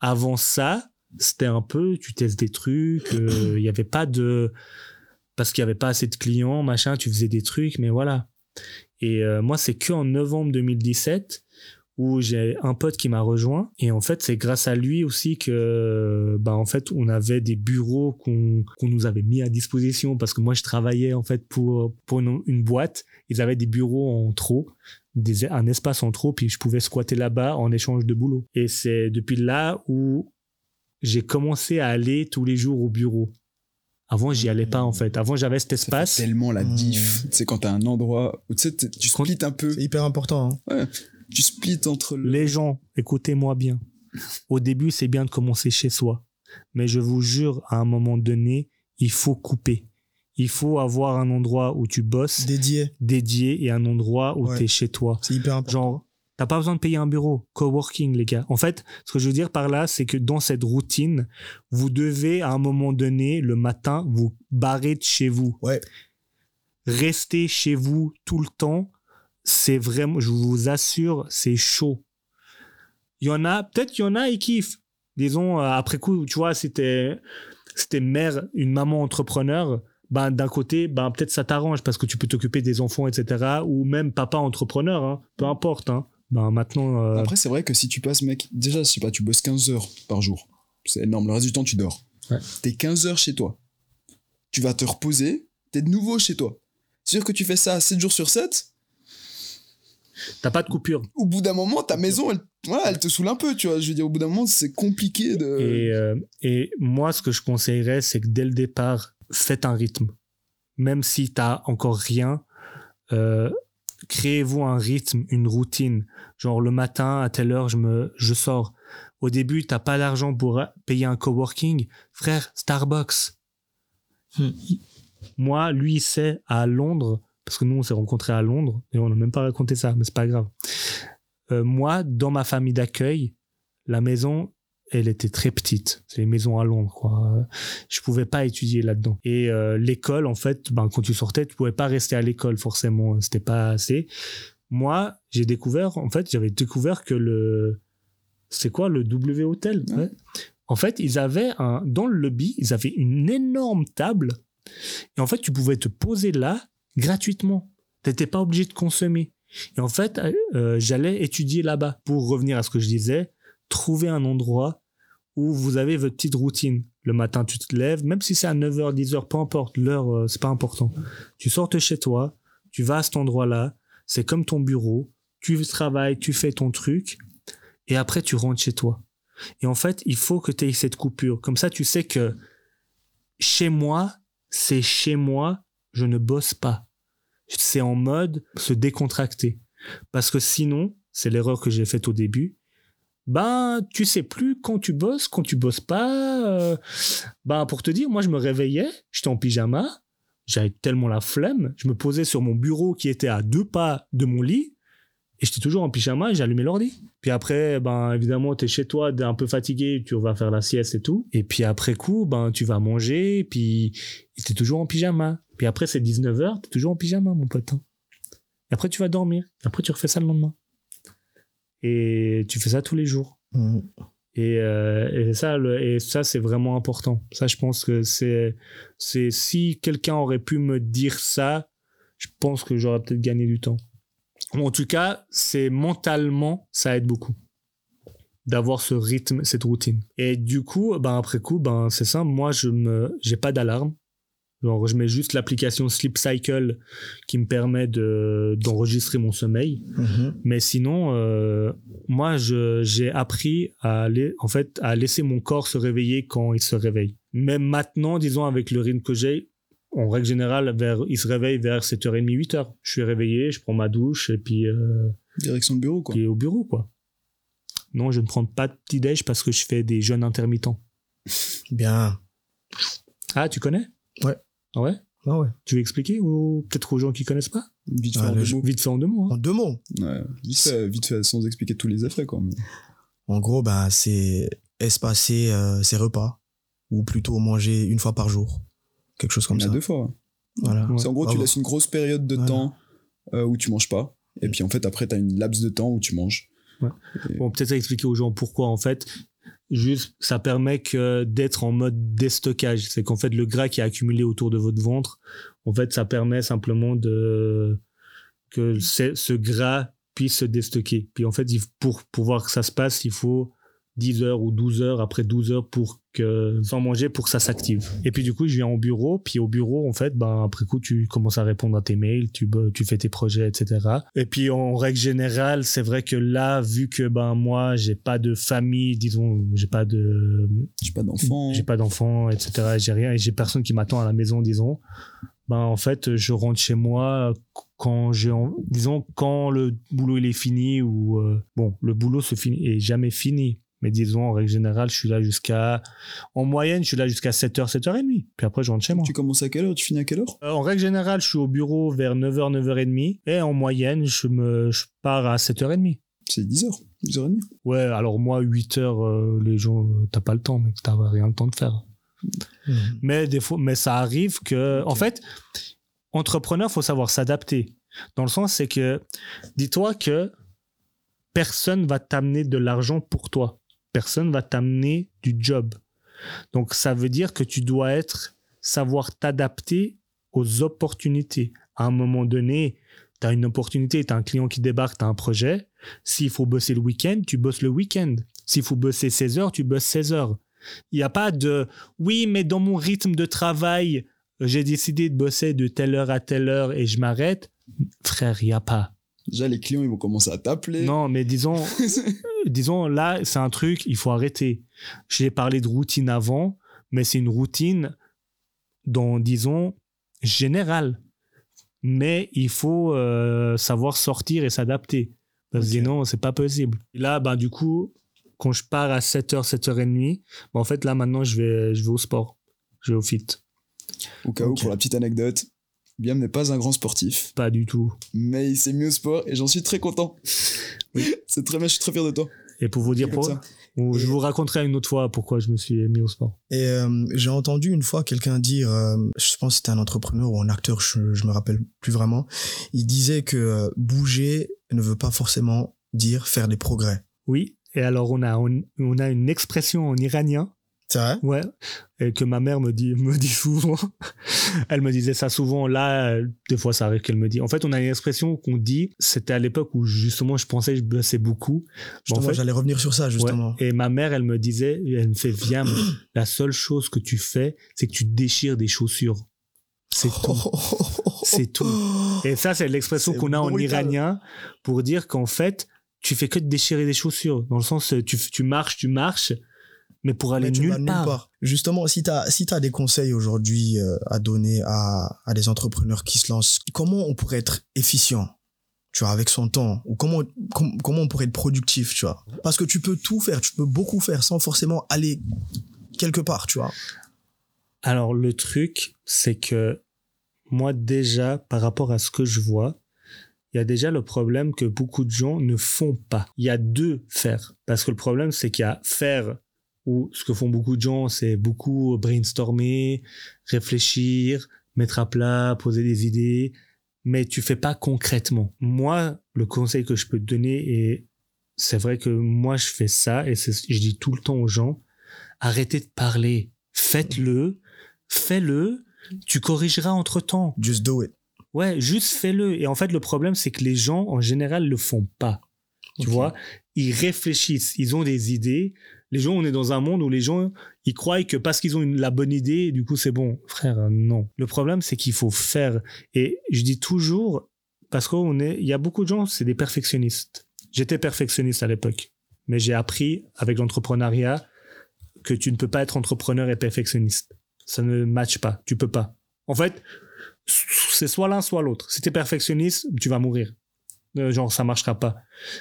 Avant ça, c'était un peu, tu testes des trucs, euh, il n'y avait pas de... Parce qu'il n'y avait pas assez de clients, machin, tu faisais des trucs, mais voilà. Et euh, moi, c'est que en novembre 2017 où j'ai un pote qui m'a rejoint. Et en fait, c'est grâce à lui aussi que, bah, en fait, on avait des bureaux qu'on qu'on nous avait mis à disposition parce que moi, je travaillais en fait pour, pour une, une boîte. Ils avaient des bureaux en trop, des, un espace en trop, puis je pouvais squatter là-bas en échange de boulot. Et c'est depuis là où j'ai commencé à aller tous les jours au bureau. Avant, j'y allais pas en fait. Avant, j'avais cet Ça fait espace. tellement la diff. C'est quand t'as un endroit où tu sais, tu Quand- splits un peu. C'est hyper important. hein. Tu splits entre le. Les gens, écoutez-moi bien. Au début, c'est bien de commencer chez soi. Mais je vous jure, à un moment donné, il faut couper. Il faut avoir un endroit où tu bosses Dédié. dédié et un endroit où Ouais. tu es chez toi. C'est hyper important. Genre, t'as pas besoin de payer un bureau. Coworking, les gars. En fait, ce que je veux dire par là, c'est que dans cette routine, vous devez, à un moment donné, le matin, vous barrer de chez vous. Ouais. Rester chez vous tout le temps, c'est vraiment, je vous assure, c'est chaud. Il y en a, peut-être qu'il y en a, ils kiffent. Disons, euh, après coup, tu vois, c'était, c'était mère, une maman entrepreneur, ben, d'un côté, ben, peut-être ça t'arrange parce que tu peux t'occuper des enfants, etc. Ou même papa entrepreneur, hein, peu importe. Hein. Ben, maintenant, euh, Après, c'est vrai que si tu passes, mec, déjà, je sais pas, tu bosses 15 heures par jour. C'est énorme. Le reste du temps, tu dors. Ouais. T'es 15 heures chez toi. Tu vas te reposer. T'es de nouveau chez toi. C'est sûr que tu fais ça 7 jours sur 7. T'as pas de coupure. Au bout d'un moment, ta maison, elle, voilà, elle te saoule un peu, tu vois. Je veux dire, au bout d'un moment, c'est compliqué de. Et, euh, et moi, ce que je conseillerais, c'est que dès le départ, faites un rythme. Même si t'as encore rien, euh, créez-vous un rythme, une routine. Genre le matin, à telle heure, je, me, je sors. Au début, t'as pas d'argent pour payer un coworking. Frère, Starbucks. Hmm. moi, lui, il sait à Londres, parce que nous, on s'est rencontrés à Londres, et on n'a même pas raconté ça, mais c'est pas grave. Euh, moi, dans ma famille d'accueil, la maison, elle était très petite. C'est les maisons à Londres, quoi. Je pouvais pas étudier là-dedans. Et euh, l'école, en fait, ben, quand tu sortais, tu pouvais pas rester à l'école, forcément. C'était pas assez. Moi, j'ai découvert, en fait, j'avais découvert que le. C'est quoi le W Hotel? Ouais. ouais. En fait, ils avaient un. Dans le lobby, ils avaient une énorme table. Et en fait, tu pouvais te poser là gratuitement. Tu n'étais pas obligé de consommer. Et en fait, euh, j'allais étudier là-bas. Pour revenir à ce que je disais, trouver un endroit où vous avez votre petite routine. Le matin, tu te lèves, même si c'est à 9h, 10h, peu importe, l'heure, euh, c'est pas important. Tu sors de chez toi, tu vas à cet endroit-là, c'est comme ton bureau, tu travailles, tu fais ton truc, et après tu rentres chez toi. Et en fait, il faut que tu aies cette coupure. Comme ça, tu sais que chez moi, c'est chez moi, je ne bosse pas. C'est en mode se décontracter. Parce que sinon, c'est l'erreur que j'ai faite au début, ben tu sais plus quand tu bosses, quand tu bosses pas. euh, ben pour te dire, moi je me réveillais, j'étais en pyjama, j'avais tellement la flemme, je me posais sur mon bureau qui était à deux pas de mon lit et j'étais toujours en pyjama et j'allumais l'ordi. Puis après, ben évidemment, tu es chez toi, t'es un peu fatigué, tu vas faire la sieste et tout. Et puis après coup, ben tu vas manger, puis tu es toujours en pyjama. Puis après, c'est 19h, tu es toujours en pyjama, mon pote. hein. Et après, tu vas dormir. Après, tu refais ça le lendemain. Et tu fais ça tous les jours. Et, euh, et ça, le- et ça c'est vraiment important. Ça, je pense que c'est, c'est si quelqu'un aurait pu me dire ça, je pense que j'aurais peut-être gagné du temps. En tout cas, c'est mentalement, ça aide beaucoup d'avoir ce rythme, cette routine. Et du coup, ben après coup, ben c'est simple. Moi, je me, j'ai pas d'alarme. Genre, je mets juste l'application Sleep Cycle qui me permet de d'enregistrer mon sommeil. Mhm. Mais sinon, euh, moi, je- j'ai appris à, aller, en fait, à laisser mon corps se réveiller quand il se réveille. Même maintenant, disons, avec le rythme que j'ai, en règle générale, vers, il se réveille vers 7h30, 8h. Je suis réveillé, je prends ma douche et puis, euh, Direction le bureau, quoi. puis au bureau, quoi. Non, je ne prends pas de petit-déj parce que je fais des jeûnes intermittents. Bien. Ah, tu connais? Ouais. Ah ouais? Ah ouais. Tu veux expliquer ou peut-être aux gens qui connaissent pas? Vite fait, Ah, en le deux jeu- mots. Vite fait en deux mots. hein. En deux mots. Ouais, vite, fait, vite fait, sans expliquer tous les effets, quoi. mais- En gros, ben, c'est espacer euh, ses repas. Ou plutôt manger une fois par jour. Quelque chose comme ça. deux fois. ouais. Voilà. Ouais. C'est en gros, tu laisses une grosse période de Voilà. temps euh, où tu manges pas. Et puis en fait, après, tu as une laps de temps où tu manges. Bon, peut-être expliquer aux gens pourquoi en fait. Juste, ça permet que d'être en mode déstockage. C'est qu'en fait, le gras qui est accumulé autour de votre ventre, en fait, ça permet simplement de que ce gras puisse se déstocker. Puis en fait, pour pouvoir que ça se passe, il faut 10 heures ou 12 heures, après 12 heures pour que, sans manger, pour que ça s'active. Et puis du coup, je viens au bureau, puis au bureau, en fait, ben, après coup, tu commences à répondre à tes mails, tu, tu fais tes projets, etc. Et puis en règle générale, c'est vrai que là, vu que ben moi, j'ai pas de famille, disons, j'ai pas de, J'ai pas d'enfant. j'ai pas d'enfants, etc. J'ai rien et j'ai personne qui m'attend à la maison, disons. Ben en fait, je rentre chez moi quand j'ai, disons, quand le boulot il est fini ou euh, bon, le boulot se finit est jamais fini. Mais disons, en règle générale, je suis là jusqu'à, en moyenne, je suis là jusqu'à 7h, 7h30. Puis après, je rentre chez moi. Tu commences à quelle heure? Tu finis à quelle heure? Euh, En règle générale, je suis au bureau vers 9h, 9h30. Et en moyenne, je, me, je pars à 7h30. C'est 10 heures, 10h30. Ouais, alors moi, 8h, les gens, euh, t'as pas le temps, mec. T'as rien le temps de faire. Mhm. Mais des fois, mais ça arrive que, en fait, entrepreneur, faut savoir s'adapter. Dans le sens, c'est que, dis-toi que personne va t'amener de l'argent pour toi. Personne va t'amener du job. Donc, ça veut dire que tu dois être, savoir t'adapter aux opportunités. À un moment donné, tu as une opportunité, tu as un client qui débarque, tu as un projet. S'il faut bosser le week-end, tu bosses le week-end. S'il faut bosser 16 heures, tu bosses 16 heures. Il n'y a pas de oui, mais dans mon rythme de travail, j'ai décidé de bosser de telle heure à telle heure et je m'arrête. Frère, il n'y a pas. Déjà, les clients, ils vont commencer à t'appeler. Non, mais disons, disons là, c'est un truc, il faut arrêter. J'ai parlé de routine avant, mais c'est une routine dans, disons, générale. Mais il faut euh, savoir sortir et s'adapter. Parce que Ok. sinon, c'est pas possible. Et là, ben, du coup, quand je pars à 7h, 7h30, ben, en fait, là, maintenant, je vais, je vais au sport. Je vais au fit. Au cas où, pour la petite anecdote, Biam n'est pas un grand sportif, Pas du tout. mais il s'est mis au sport et j'en suis très content. C'est très bien, je suis très fier de toi. Et pour vous dire Comme pour, ça. ou je vous raconterai une autre fois pourquoi je me suis mis au sport. Et euh, j'ai entendu une fois quelqu'un dire, euh, je pense que c'était un entrepreneur ou un acteur, je, je me rappelle plus vraiment, il disait que euh, bouger ne veut pas forcément dire faire des progrès. Oui. Et alors on a on, on a une expression en iranien C'est vrai? Ouais, et que ma mère me dit, me dit souvent. Elle me disait ça souvent. Là, des fois, ça arrive qu'elle me dit. En fait, on a une expression qu'on dit. C'était à l'époque où justement, je pensais que je bossais beaucoup. Justement, en fait- j'allais revenir sur ça, justement. Ouais. Et ma mère, elle me disait, elle me fait, viens, la seule chose que tu fais, c'est que tu déchires des chaussures. C'est tout. C'est tout. Et ça, c'est l'expression qu'on a en iranien pour dire qu'en fait, tu fais que de déchirer des chaussures. Dans le sens, tu, tu marches, tu marches, mais pour aller Mais nulle part. part. Justement, si tu as, si des conseils aujourd'hui euh, à donner à, à des entrepreneurs qui se lancent, comment on pourrait être efficient tu vois, avec son temps? Ou comment, com- comment on pourrait être productif, tu vois? Parce que tu peux tout faire, tu peux beaucoup faire sans forcément aller quelque part, tu vois? Alors, le truc, c'est que moi, déjà, par rapport à ce que je vois, il y a déjà le problème que beaucoup de gens ne font pas. Il y a deux faire. Parce que le problème, c'est qu'il y a faire, ou ce que font beaucoup de gens, c'est beaucoup brainstormer, réfléchir, mettre à plat, poser des idées, mais tu fais pas concrètement. Moi, le conseil que je peux te donner, et c'est vrai que moi, je fais ça, et je dis tout le temps aux gens, arrêtez de parler, faites-le, fais-le, tu corrigeras entre temps. Just do it. Ouais, juste fais-le. Et en fait, le problème, c'est que les gens, en général, le font pas. Tu vois, ils réfléchissent, ils ont des idées. Les gens, on est dans un monde où les gens, ils croient que parce qu'ils ont la bonne idée, du coup, c'est bon. Frère, non. Le problème, c'est qu'il faut faire. Et je dis toujours, parce qu'on est, il y a beaucoup de gens, c'est des perfectionnistes. J'étais perfectionniste à l'époque, mais j'ai appris avec l'entrepreneuriat que tu ne peux pas être entrepreneur et perfectionniste. Ça ne matche pas. Tu peux pas. En fait, c'est soit l'un, soit l'autre. Si tu es perfectionniste, tu vas mourir. Euh, genre, ça marchera pas.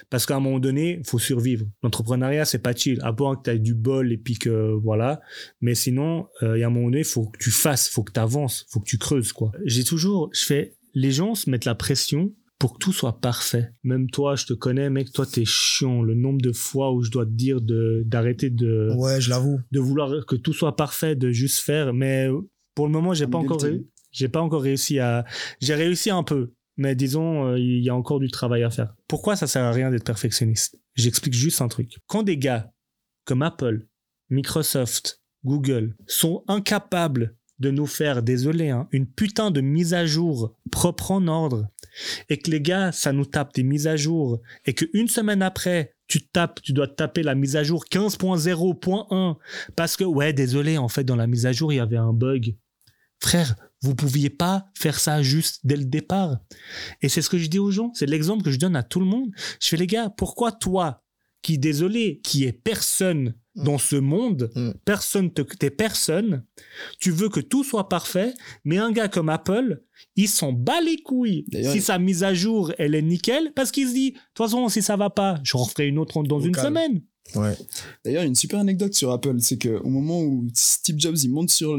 Parce qu'à un moment donné, il faut survivre. L'entrepreneuriat, c'est pas chill. À part que tu as du bol et puis que voilà. Mais sinon, euh, il y a un moment donné, il faut que tu fasses, il faut que tu avances, il faut que tu creuses, quoi. J'ai toujours, je fais, les gens se mettent la pression pour que tout soit parfait. Même toi, je te connais, mec, toi, t'es chiant. Le nombre de fois où je dois te dire de, d'arrêter de, Ouais, je l'avoue. de vouloir que tout soit parfait, de juste faire. Mais pour le moment, j'ai pas encore, j'ai pas encore réussi à. J'ai réussi un peu, mais disons, euh, il y a encore du travail à faire. Pourquoi ça sert à rien d'être perfectionniste? J'explique juste un truc. Quand des gars comme Apple, Microsoft, Google sont incapables de nous faire, désolé, hein, une putain de mise à jour propre en ordre, et que les gars, ça nous tape des mises à jour, et qu'une semaine après, tu tapes, tu dois taper la mise à jour 15.0.1 parce que, ouais, désolé, en fait, dans la mise à jour, il y avait un bug. Frère, vous pouviez pas faire ça juste dès le départ. Et c'est ce que je dis aux gens, c'est l'exemple que je donne à tout le monde. Je fais, les gars, pourquoi toi, qui, désolé, qui est personne dans ce monde, Mm. personne, te- t'es personne, tu veux que tout soit parfait, mais un gars comme Apple, il s'en bat les couilles. Si il- sa mise à jour, elle est nickel, parce qu'il se dit, de toute façon, si ça va pas, je en ferai une autre dans Au une calme. semaine. Ouais. D'ailleurs, une super anecdote sur Apple, c'est qu'au moment où Steve Jobs il monte sur,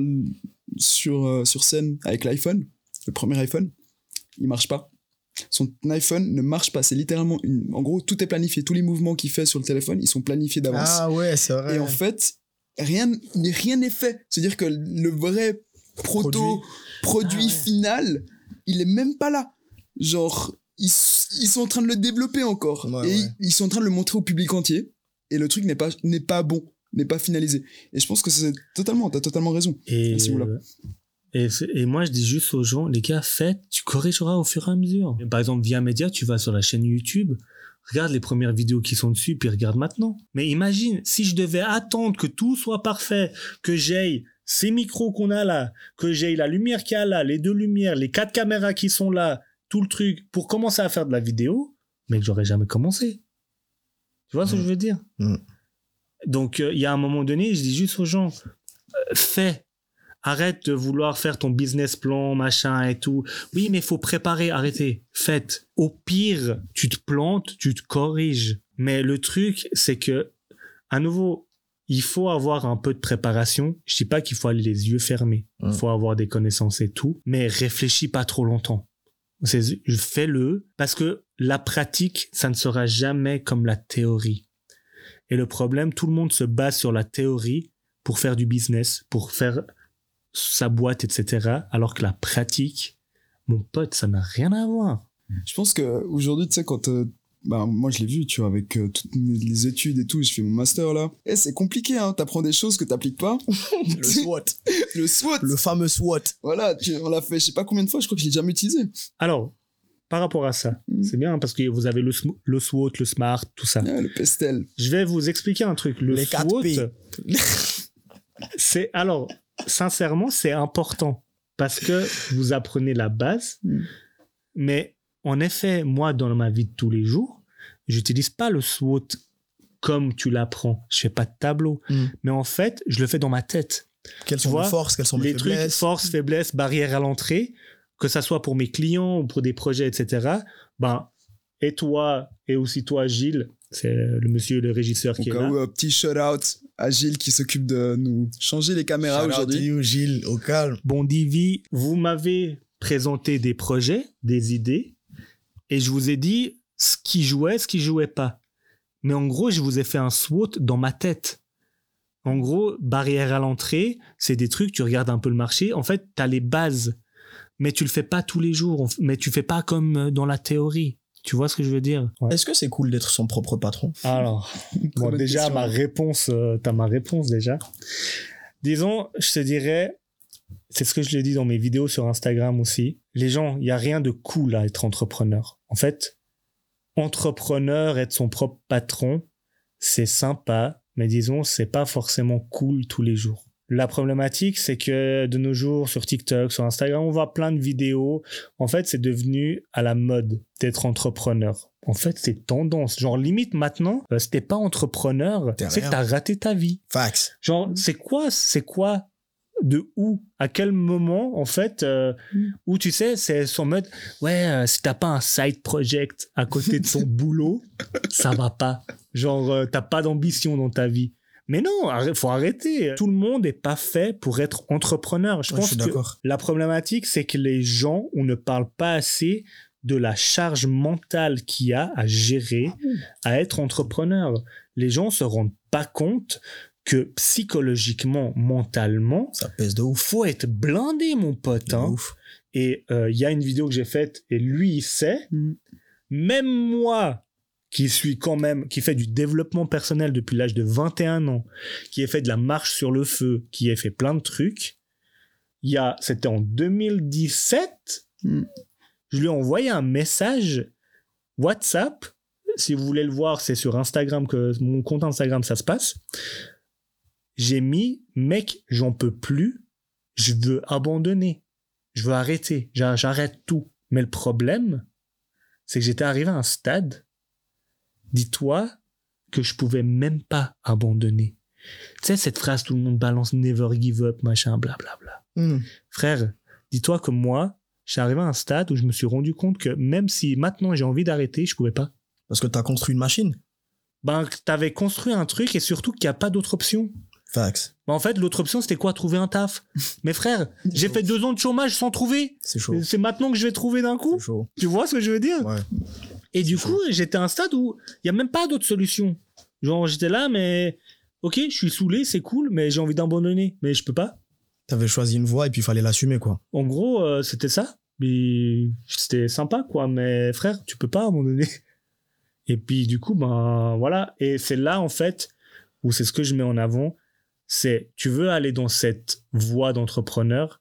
sur, euh, sur scène avec l'iPhone, le premier iPhone, il marche pas. Son iPhone ne marche pas. C'est littéralement une. En gros, tout est planifié. Tous les mouvements qu'il fait sur le téléphone, ils sont planifiés d'avance. Ah ouais, c'est vrai. Et en fait, rien rien n'est fait. C'est-à-dire que le vrai proto produit, Ah ouais. final, il est même pas là. Genre, ils, ils sont en train de le développer encore. Ouais, et ouais. ils sont en train de le montrer au public entier. Et le truc n'est pas, n'est pas bon, n'est pas finalisé. Et je pense que c'est totalement, t'as totalement raison. Et, euh, et, et moi, je dis juste aux gens, les gars, faites, tu corrigeras au fur et à mesure. Par exemple, via Média, tu vas sur la chaîne YouTube, regarde les premières vidéos qui sont dessus, puis regarde maintenant. Mais imagine, si je devais attendre que tout soit parfait, que j'aille ces micros qu'on a là, que j'aille la lumière qu'il y a là, les deux lumières, les quatre caméras qui sont là, tout le truc, pour commencer à faire de la vidéo, mais que j'aurais jamais commencé. Tu vois ce que Mm. je veux dire? Mm. Donc, euh, il y a un moment donné, je dis juste aux gens, euh, fais. Arrête de vouloir faire ton business plan, machin et tout. Oui, mais il faut préparer, arrêtez. Faites. Au pire, tu te plantes, tu te corriges. Mais le truc, c'est que, à nouveau, il faut avoir un peu de préparation. Je dis pas qu'il faut aller les yeux fermés. Il faut avoir des connaissances et tout, mais réfléchis pas trop longtemps. Fais-le parce que la pratique, ça ne sera jamais comme la théorie. Et le problème, tout le monde se base sur la théorie pour faire du business, pour faire sa boîte, etc. Alors que la pratique, mon pote, ça n'a rien à voir. Je pense qu'aujourd'hui, tu sais, quand. euh, bah, moi, je l'ai vu, tu vois, avec euh, toutes mes- les études et tout, je fais mon master là. Et c'est compliqué, hein. T'apprends des choses que t'appliques pas. Le SWOT. Le SWOT. Le fameux SWOT. Voilà, tu- on l'a fait, je sais pas combien de fois, je crois que je l'ai jamais utilisé. Alors, par rapport à ça, Mm. c'est bien parce que vous avez le, sm- le SWOT, le SMART, tout ça. Ah, le pestel. Je vais vous expliquer un truc. Le Les 4 SWOT, c'est alors sincèrement c'est important parce que vous apprenez la base Mm. mais en effet moi dans ma vie de tous les jours j'utilise pas le SWOT comme tu l'apprends je fais pas de tableau Mm. mais en fait je le fais dans ma tête Quelles sont vois, mes forces, quelles sont mes les trucs faiblesses? force faiblesse barrière à l'entrée que ça soit pour mes clients ou pour des projets etc ben et toi et aussi toi Gilles c'est le monsieur le régisseur Au qui est là où, un petit shout-out à Gilles qui s'occupe de nous changer les caméras Shout out to aujourd'hui. you, Gilles, au calme. Bon, Divi, vous m'avez présenté des projets, des idées, et je vous ai dit ce qui jouait, ce qui jouait pas. Mais en gros, je vous ai fait un SWOT dans ma tête. En gros, barrière à l'entrée, c'est des trucs, tu regardes un peu le marché. En fait, tu as les bases, mais tu le fais pas tous les jours, mais tu fais pas comme euh, dans la théorie. Tu vois ce que je veux dire? Est-ce que c'est cool d'être son propre patron? Alors, Bon, déjà, question. ma réponse, euh, t'as ma réponse déjà. Disons, je te dirais, c'est ce que je l'ai dit dans mes vidéos sur Instagram aussi. Les gens, il n'y a rien de cool à être entrepreneur. En fait, entrepreneur, être son propre patron, c'est sympa, mais disons, c'est pas forcément cool tous les jours. La problématique, c'est que de nos jours, sur TikTok, sur Instagram, on voit plein de vidéos. En fait, c'est devenu à la mode d'être entrepreneur. En fait, c'est tendance. Genre, limite maintenant, euh, si t'es pas entrepreneur, c'est que t'as raté ta vie. Fax. Genre, c'est quoi, c'est quoi, de où, à quel moment, en fait, euh, Mm. où tu sais, c'est son mode, ouais, euh, si t'as pas un side project à côté de son boulot, ça va pas. Genre, euh, t'as pas d'ambition dans ta vie. Mais non, arrête- faut arrêter. Tout le monde n'est pas fait pour être entrepreneur. Je Ouais, je pense suis que la problématique, c'est que les gens, on ne parle pas assez de la charge mentale qu'il y a à gérer, à être entrepreneur. Les gens se rendent pas compte que psychologiquement, mentalement, Ça pèse de ouf. faut être blindé, mon pote. Hein. ouf. Et euh, il y a une vidéo que j'ai faite et lui, il sait. Mm. Même moi, qui suis quand même, qui fait du développement personnel depuis l'âge de 21 ans, qui ai fait de la marche sur le feu, qui ai fait plein de trucs, il y a, c'était en 2017, Mm. je lui ai envoyé un message WhatsApp. Si vous voulez le voir, c'est sur Instagram que mon compte Instagram ça se passe. J'ai mis mec, j'en peux plus, je veux abandonner, je veux arrêter, J'a- j'arrête tout. Mais le problème, c'est que j'étais arrivé à un stade, dis-toi, que je pouvais même pas abandonner. Tu sais, cette phrase, tout le monde balance never give up, machin, blablabla. Hmm. Frère, dis-toi que moi, je suis arrivé à un stade où je me suis rendu compte que même si maintenant j'ai envie d'arrêter, je pouvais pas. Parce que t'as construit une machine. Ben, t'avais construit un truc et surtout qu'il n'y a pas d'autre option. Fax. Ben, en fait, l'autre option, c'était quoi? Trouver un taf. Mais frère, j'ai fait deux ans de chômage sans trouver. C'est chaud. C'est maintenant que je vais trouver d'un coup. C'est chaud. Tu vois ce que je veux dire? Ouais. Et du coup, j'étais à un stade où il n'y a même pas d'autre solution. Genre, j'étais là, mais ok, je suis saoulé, c'est cool, mais j'ai envie d'abandonner. Mais je peux pas. T'avais choisi une voie et puis il fallait l'assumer, quoi. En gros, euh, c'était ça. Mais c'était sympa, quoi. Mais frère, tu peux pas abandonner. Et puis, du coup, ben voilà. Et c'est là, en fait, où c'est ce que je mets en avant. C'est, tu veux aller dans cette voie d'entrepreneur,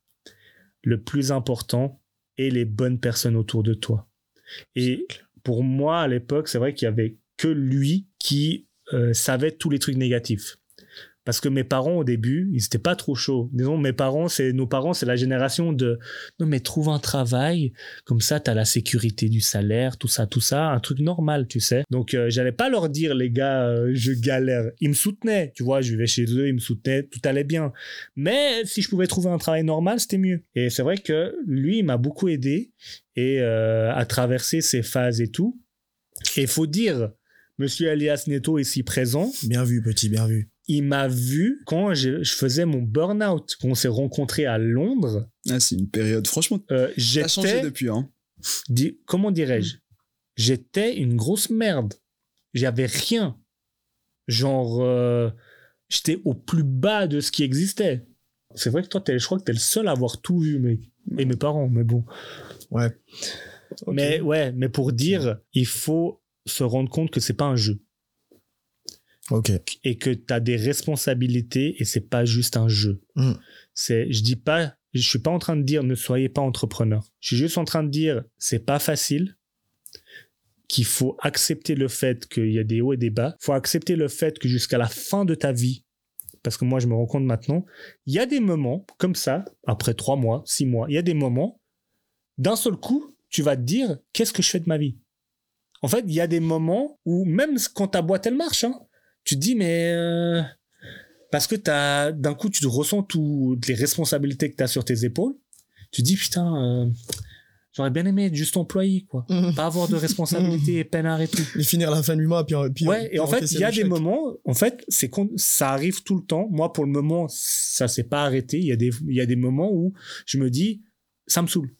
le plus important est les bonnes personnes autour de toi. Et pour moi, à l'époque, c'est vrai qu'il y avait que lui qui euh, savait tous les trucs négatifs. Parce que mes parents, au début, ils n'étaient pas trop chauds. Disons, mes parents, c'est nos parents, c'est la génération de non, mais trouve un travail, comme ça, tu as la sécurité du salaire, tout ça, tout ça, un truc normal, tu sais. Donc, euh, j'allais pas leur dire, les gars, euh, je galère. Ils me soutenaient, tu vois, je vivais chez eux, ils me soutenaient, tout allait bien. Mais si je pouvais trouver un travail normal, c'était mieux. Et c'est vrai que lui, il m'a beaucoup aidé et euh, à traverser ces phases et tout. Et faut dire, Monsieur Elias Neto ici présent, Bien vu, petit, bien vu. Il m'a vu quand je, je faisais mon burn-out, quand on s'est rencontrés à Londres. Ah, c'est une période, franchement, euh, ça a changé J'étais, depuis. Hein. di- comment dirais-je, j'étais une grosse merde. J'avais rien. Genre, euh, j'étais au plus bas de ce qui existait. C'est vrai que toi, t'es- je crois que t'es le seul à avoir tout vu, mec. Et mes parents, mais bon. Ouais. Mais ouais, mais pour dire, il faut se rendre compte que c'est pas un jeu Ok. et que tu as des responsabilités et c'est pas juste un jeu. Mm. C'est je dis pas je suis pas en train de dire ne soyez pas entrepreneur. Je suis juste en train de dire c'est pas facile qu'il faut accepter le fait qu'il y a des hauts et des bas. Il faut accepter le fait que jusqu'à la fin de ta vie, parce que moi je me rends compte maintenant, il y a des moments comme ça, après trois mois, six mois, il y a des moments, d'un seul coup, tu vas te dire qu'est-ce que je fais de ma vie? En fait, il y a des moments où même quand ta boîte elle marche, hein, tu te dis mais... euh, parce que t'as- d'un coup, tu te ressens toutes les responsabilités que tu as sur tes épaules. Tu te dis putain... euh, J'aurais bien aimé être juste employé, quoi. Pas avoir de responsabilité et peine et tout. Et finir la fin du mois, puis, puis Ouais, et en fait, il y a des moments, en fait, c'est ça arrive tout le temps. Moi, pour le moment, ça s'est pas arrêté. Il y a des, il y a des moments où je me dis, ça me saoule.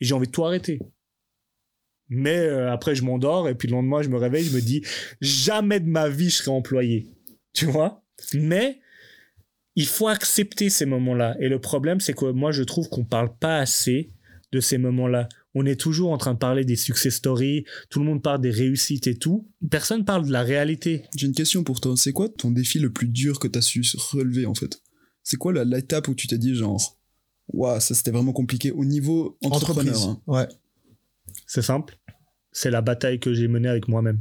Et j'ai envie de tout arrêter. Mais euh, après, je m'endors et puis le lendemain, je me réveille, je me dis, jamais de ma vie, je serai employé. Tu vois? Mais il faut accepter ces moments-là. Et le problème, c'est que moi, je trouve qu'on parle pas assez de ces moments-là. On est toujours en train de parler des success stories, tout le monde parle des réussites et tout. Personne parle de la réalité. J'ai une question pour toi. C'est quoi ton défi le plus dur que tu as su relever, en fait? C'est quoi la- l'étape où tu t'es dit, genre, waouh, ça c'était vraiment compliqué au niveau entrepreneur Entreprise. hein? Ouais. C'est simple. C'est la bataille que j'ai menée avec moi-même.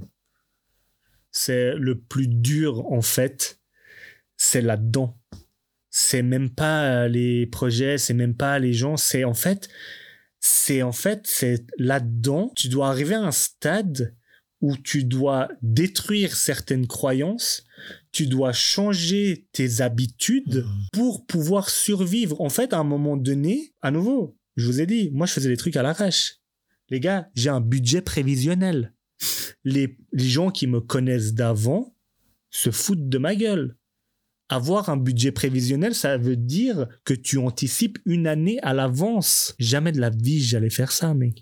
C'est le plus dur, en fait. C'est là-dedans. C'est même pas les projets, c'est même pas les gens. C'est en fait, c'est en fait, c'est là-dedans. Tu dois arriver à un stade où tu dois détruire certaines croyances. Tu dois changer tes habitudes pour pouvoir survivre. En fait, à un moment donné, à nouveau, je vous ai dit, moi, je faisais des trucs à l'arrache. Les gars, j'ai un budget prévisionnel. Les, gens qui me connaissent d'avant se foutent de ma gueule. Avoir un budget prévisionnel, ça veut dire que tu anticipes une année à l'avance. Jamais de la vie j'allais faire ça, mec.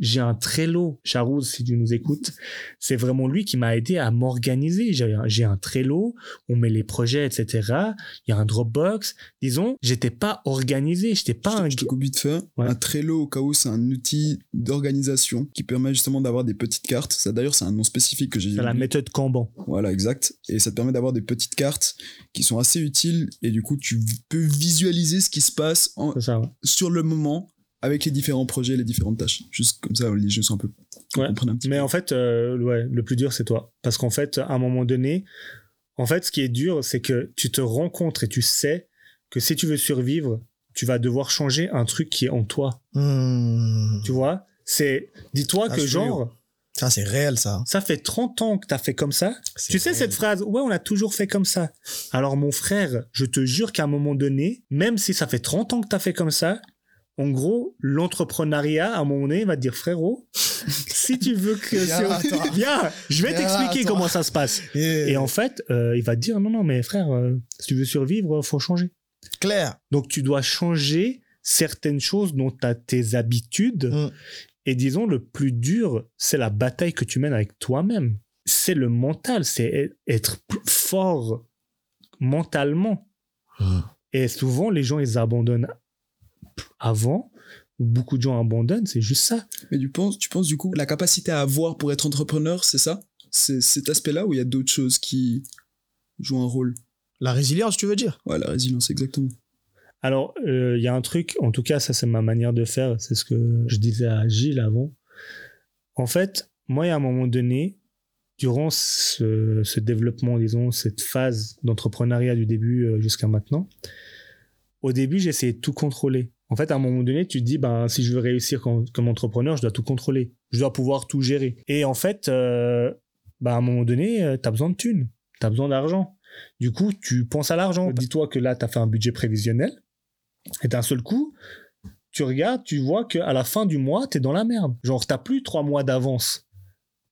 J'ai un Trello. Charouz, si tu nous écoutes, c'est vraiment lui qui m'a aidé à m'organiser. J'ai un- Trello, on met les projets, etc. Il y a un Dropbox. Disons, j'étais pas organisé. J'étais pas Je un je te. Ouais. Un Trello, au cas où, c'est un outil d'organisation qui permet justement d'avoir des petites cartes. Ça, d'ailleurs, c'est un nom spécifique que j'ai C'est la méthode Kanban. Voilà, exact. Et ça te permet d'avoir des petites cartes qui sont assez utiles. Et du coup, tu peux visualiser ce qui se passe en- C'est ça. ouais. sur le moment avec les différents projets, les différentes tâches. Juste comme ça, les jeux sont un peu. Ouais. comprennent un petit Mais peu. en fait, euh, ouais, le plus dur, c'est toi. Parce qu'en fait, à un moment donné, en fait, ce qui est dur, c'est que tu te rencontres et tu sais que si tu veux survivre, tu vas devoir changer un truc qui est en toi. Hmm. Tu vois? C'est. Dis-toi Ah, que, genre, Ça, c'est réel, ça. ça fait 30 ans que tu as fait comme ça. Tu sais réel. cette phrase Ouais, on a toujours fait comme ça. Alors, mon frère, je te jure qu'à un moment donné, même si ça fait 30 ans que tu as fait comme ça, en gros, l'entrepreneuriat, à un moment donné, va te dire frérot, si tu veux que. Viens. Viens, je vais t'expliquer comment ça se passe. Et, Et en fait, euh, il va te dire non, non, mais frère, euh, si tu veux survivre, faut changer. clair. Donc, tu dois changer certaines choses dont tu as tes habitudes. Mm. Et disons, le plus dur, c'est la bataille que tu mènes avec toi-même. C'est le mental, c'est e- être fort mentalement. Mm. Et souvent, les gens, ils abandonnent avant. Beaucoup de gens abandonnent, c'est juste ça. Mais tu penses, tu penses du coup, la capacité à avoir pour être entrepreneur, c'est ça? C'est cet aspect-là ou il y a d'autres choses qui jouent un rôle? La résilience, tu veux dire? Ouais, la résilience, exactement. Alors, euh, il y a un truc, en tout cas, ça c'est ma manière de faire, c'est ce que je disais à Gilles avant. En fait, moi, il y a un moment donné, durant ce, ce développement, disons, cette phase d'entrepreneuriat du début euh, jusqu'à maintenant, au début, j'essayais de tout contrôler. En fait, à un moment donné, tu te dis, ben, si je veux réussir comme, comme entrepreneur, je dois tout contrôler. Je dois pouvoir tout gérer. Et en fait, euh, ben, à un moment donné, tu as besoin de thunes. Tu as besoin d'argent. Du coup, tu penses à l'argent. Dis-toi que là, tu as fait un budget prévisionnel. Et d'un seul coup, tu regardes, tu vois qu'à la fin du mois, tu es dans la merde. Genre, tu plus trois mois d'avance.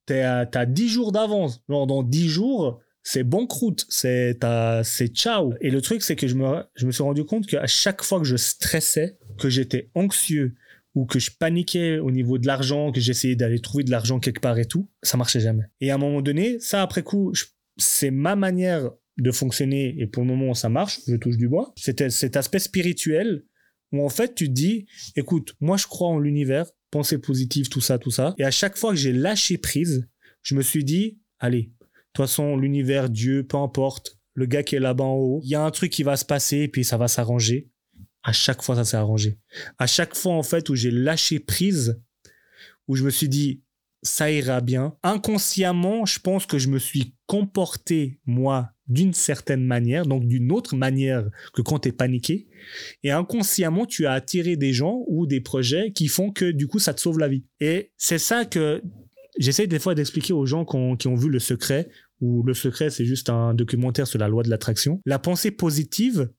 Tu as 10 jours d'avance. Genre, dans 10 jours, c'est banqueroute, c'est t'as- c'est ciao. Et le truc, c'est que je me, je me suis rendu compte qu'à chaque fois que je stressais, que j'étais anxieux ou que je paniquais au niveau de l'argent, que j'essayais d'aller trouver de l'argent quelque part et tout, ça marchait jamais. Et à un moment donné, ça après coup, c'est ma manière de fonctionner et pour le moment ça marche, je touche du bois. C'était cet aspect spirituel où en fait tu te dis, écoute, moi je crois en l'univers, pensée positive, tout ça, tout ça. Et à chaque fois que j'ai lâché prise, je me suis dit, allez, de toute façon, l'univers, Dieu, peu importe, le gars qui est là-bas en haut, il y a un truc qui va se passer et puis ça va s'arranger. À chaque fois, ça s'est arrangé. À chaque fois, en fait, où j'ai lâché prise, où je me suis dit, ça ira bien. Inconsciemment, je pense que je me suis comporté, moi, d'une certaine manière, donc d'une autre manière que quand tu es paniqué. Et inconsciemment, tu as attiré des gens ou des projets qui font que, du coup, ça te sauve la vie. Et c'est ça que j'essaie des fois d'expliquer aux gens qui ont, qui ont vu Le Secret, où Le Secret, c'est juste un documentaire sur la loi de l'attraction. La pensée positive,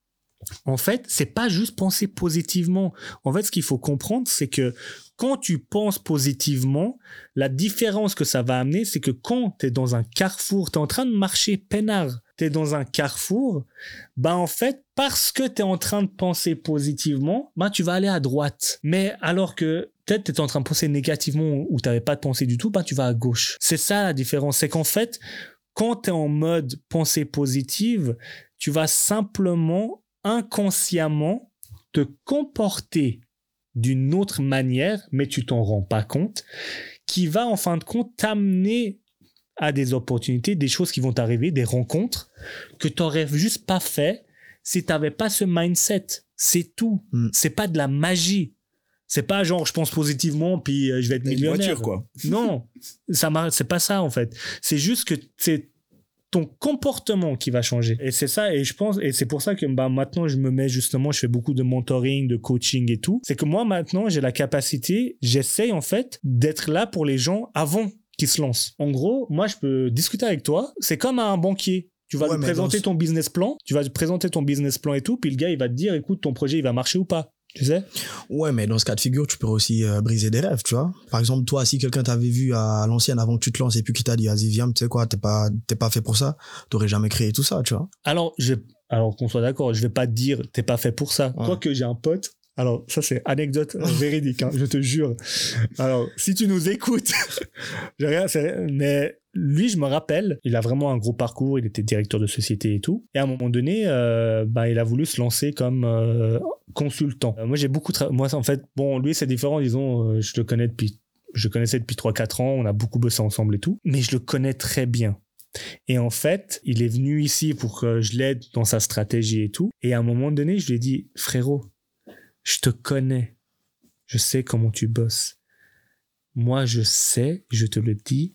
en fait, c'est pas juste penser positivement. En fait, ce qu'il faut comprendre, c'est que quand tu penses positivement, la différence que ça va amener, c'est que quand tu es dans un carrefour, tu es en train de marcher peinard, tu es dans un carrefour, bah en fait, parce que tu es en train de penser positivement, bah tu vas aller à droite. Mais alors que peut-être tu es en train de penser négativement ou tu n'avais pas de pensée du tout, bah tu vas à gauche. C'est ça la différence. C'est qu'en fait, quand tu es en mode pensée positive, tu vas simplement inconsciemment te comporter d'une autre manière, mais tu t'en rends pas compte, qui va en fin de compte t'amener à des opportunités, des choses qui vont t'arriver, des rencontres que tu n'aurais juste pas fait si tu n'avais pas ce mindset. C'est tout. Mm. C'est pas de la magie. C'est pas genre je pense positivement puis euh, je vais être millionnaire. voiture, quoi. Non, ça. C'est pas ça en fait. C'est juste que c'est ton comportement qui va changer. Et c'est ça. Et je pense et c'est pour ça que bah maintenant je me mets justement, je fais beaucoup de mentoring, de coaching et tout. C'est que moi maintenant j'ai la capacité, j'essaye en fait d'être là pour les gens avant se lancent. En gros, moi je peux discuter avec toi. C'est comme un banquier. Tu vas Ouais, lui mais présenter dans ton business plan, tu vas lui présenter ton business plan et tout, puis le gars il va te dire écoute ton projet il va marcher ou pas. Tu sais? Ouais, mais dans ce cas de figure, tu peux aussi euh, briser des rêves, tu vois. Par exemple, toi, si quelqu'un t'avait vu à l'ancienne avant que tu te lances et puis qui t'a dit, vas-y, viens, tu sais quoi, t'es pas, t'es pas fait pour ça, t'aurais jamais créé tout ça, tu vois. Alors, je, alors qu'on soit d'accord, je vais pas te dire t'es pas fait pour ça. Ouais. Quoique j'ai un pote. Alors, ça c'est anecdote véridique, hein, je te jure. Alors, si tu nous écoutes, j'ai rien, mais lui, je me rappelle, il a vraiment un gros parcours, il était directeur de société et tout. Et à un moment donné, euh, bah, il a voulu se lancer comme euh, consultant. Euh, moi, j'ai beaucoup, moi, en fait, bon, lui, c'est différent, disons, je le connais depuis, je le connaissais depuis 3-4 ans, on a beaucoup bossé ensemble et tout, mais je le connais très bien. Et en fait, il est venu ici pour que je l'aide dans sa stratégie et tout. Et à un moment donné, je lui ai dit, frérot, je te connais. Je sais comment tu bosses. Moi, je sais, je te le dis,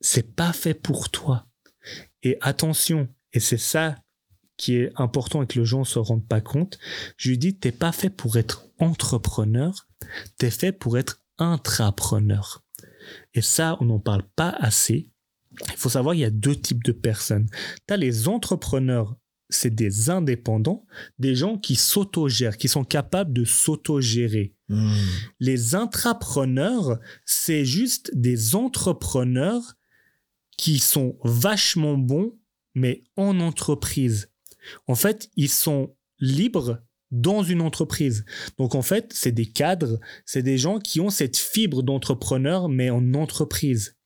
c'est pas fait pour toi. Et attention, et c'est ça qui est important et que les gens se rendent pas compte. Je lui dis, t'es pas fait pour être entrepreneur, t'es fait pour être intrapreneur. Et ça, on n'en parle pas assez. Il faut savoir, il y a deux types de personnes. Tu as les entrepreneurs, c'est des indépendants, des gens qui s'autogèrent, qui sont capables de s'autogérer. Hmm. Les intrapreneurs, c'est juste des entrepreneurs qui sont vachement bons, mais en entreprise. En fait, ils sont libres dans une entreprise. Donc en fait, c'est des cadres, c'est des gens qui ont cette fibre d'entrepreneur, mais en entreprise.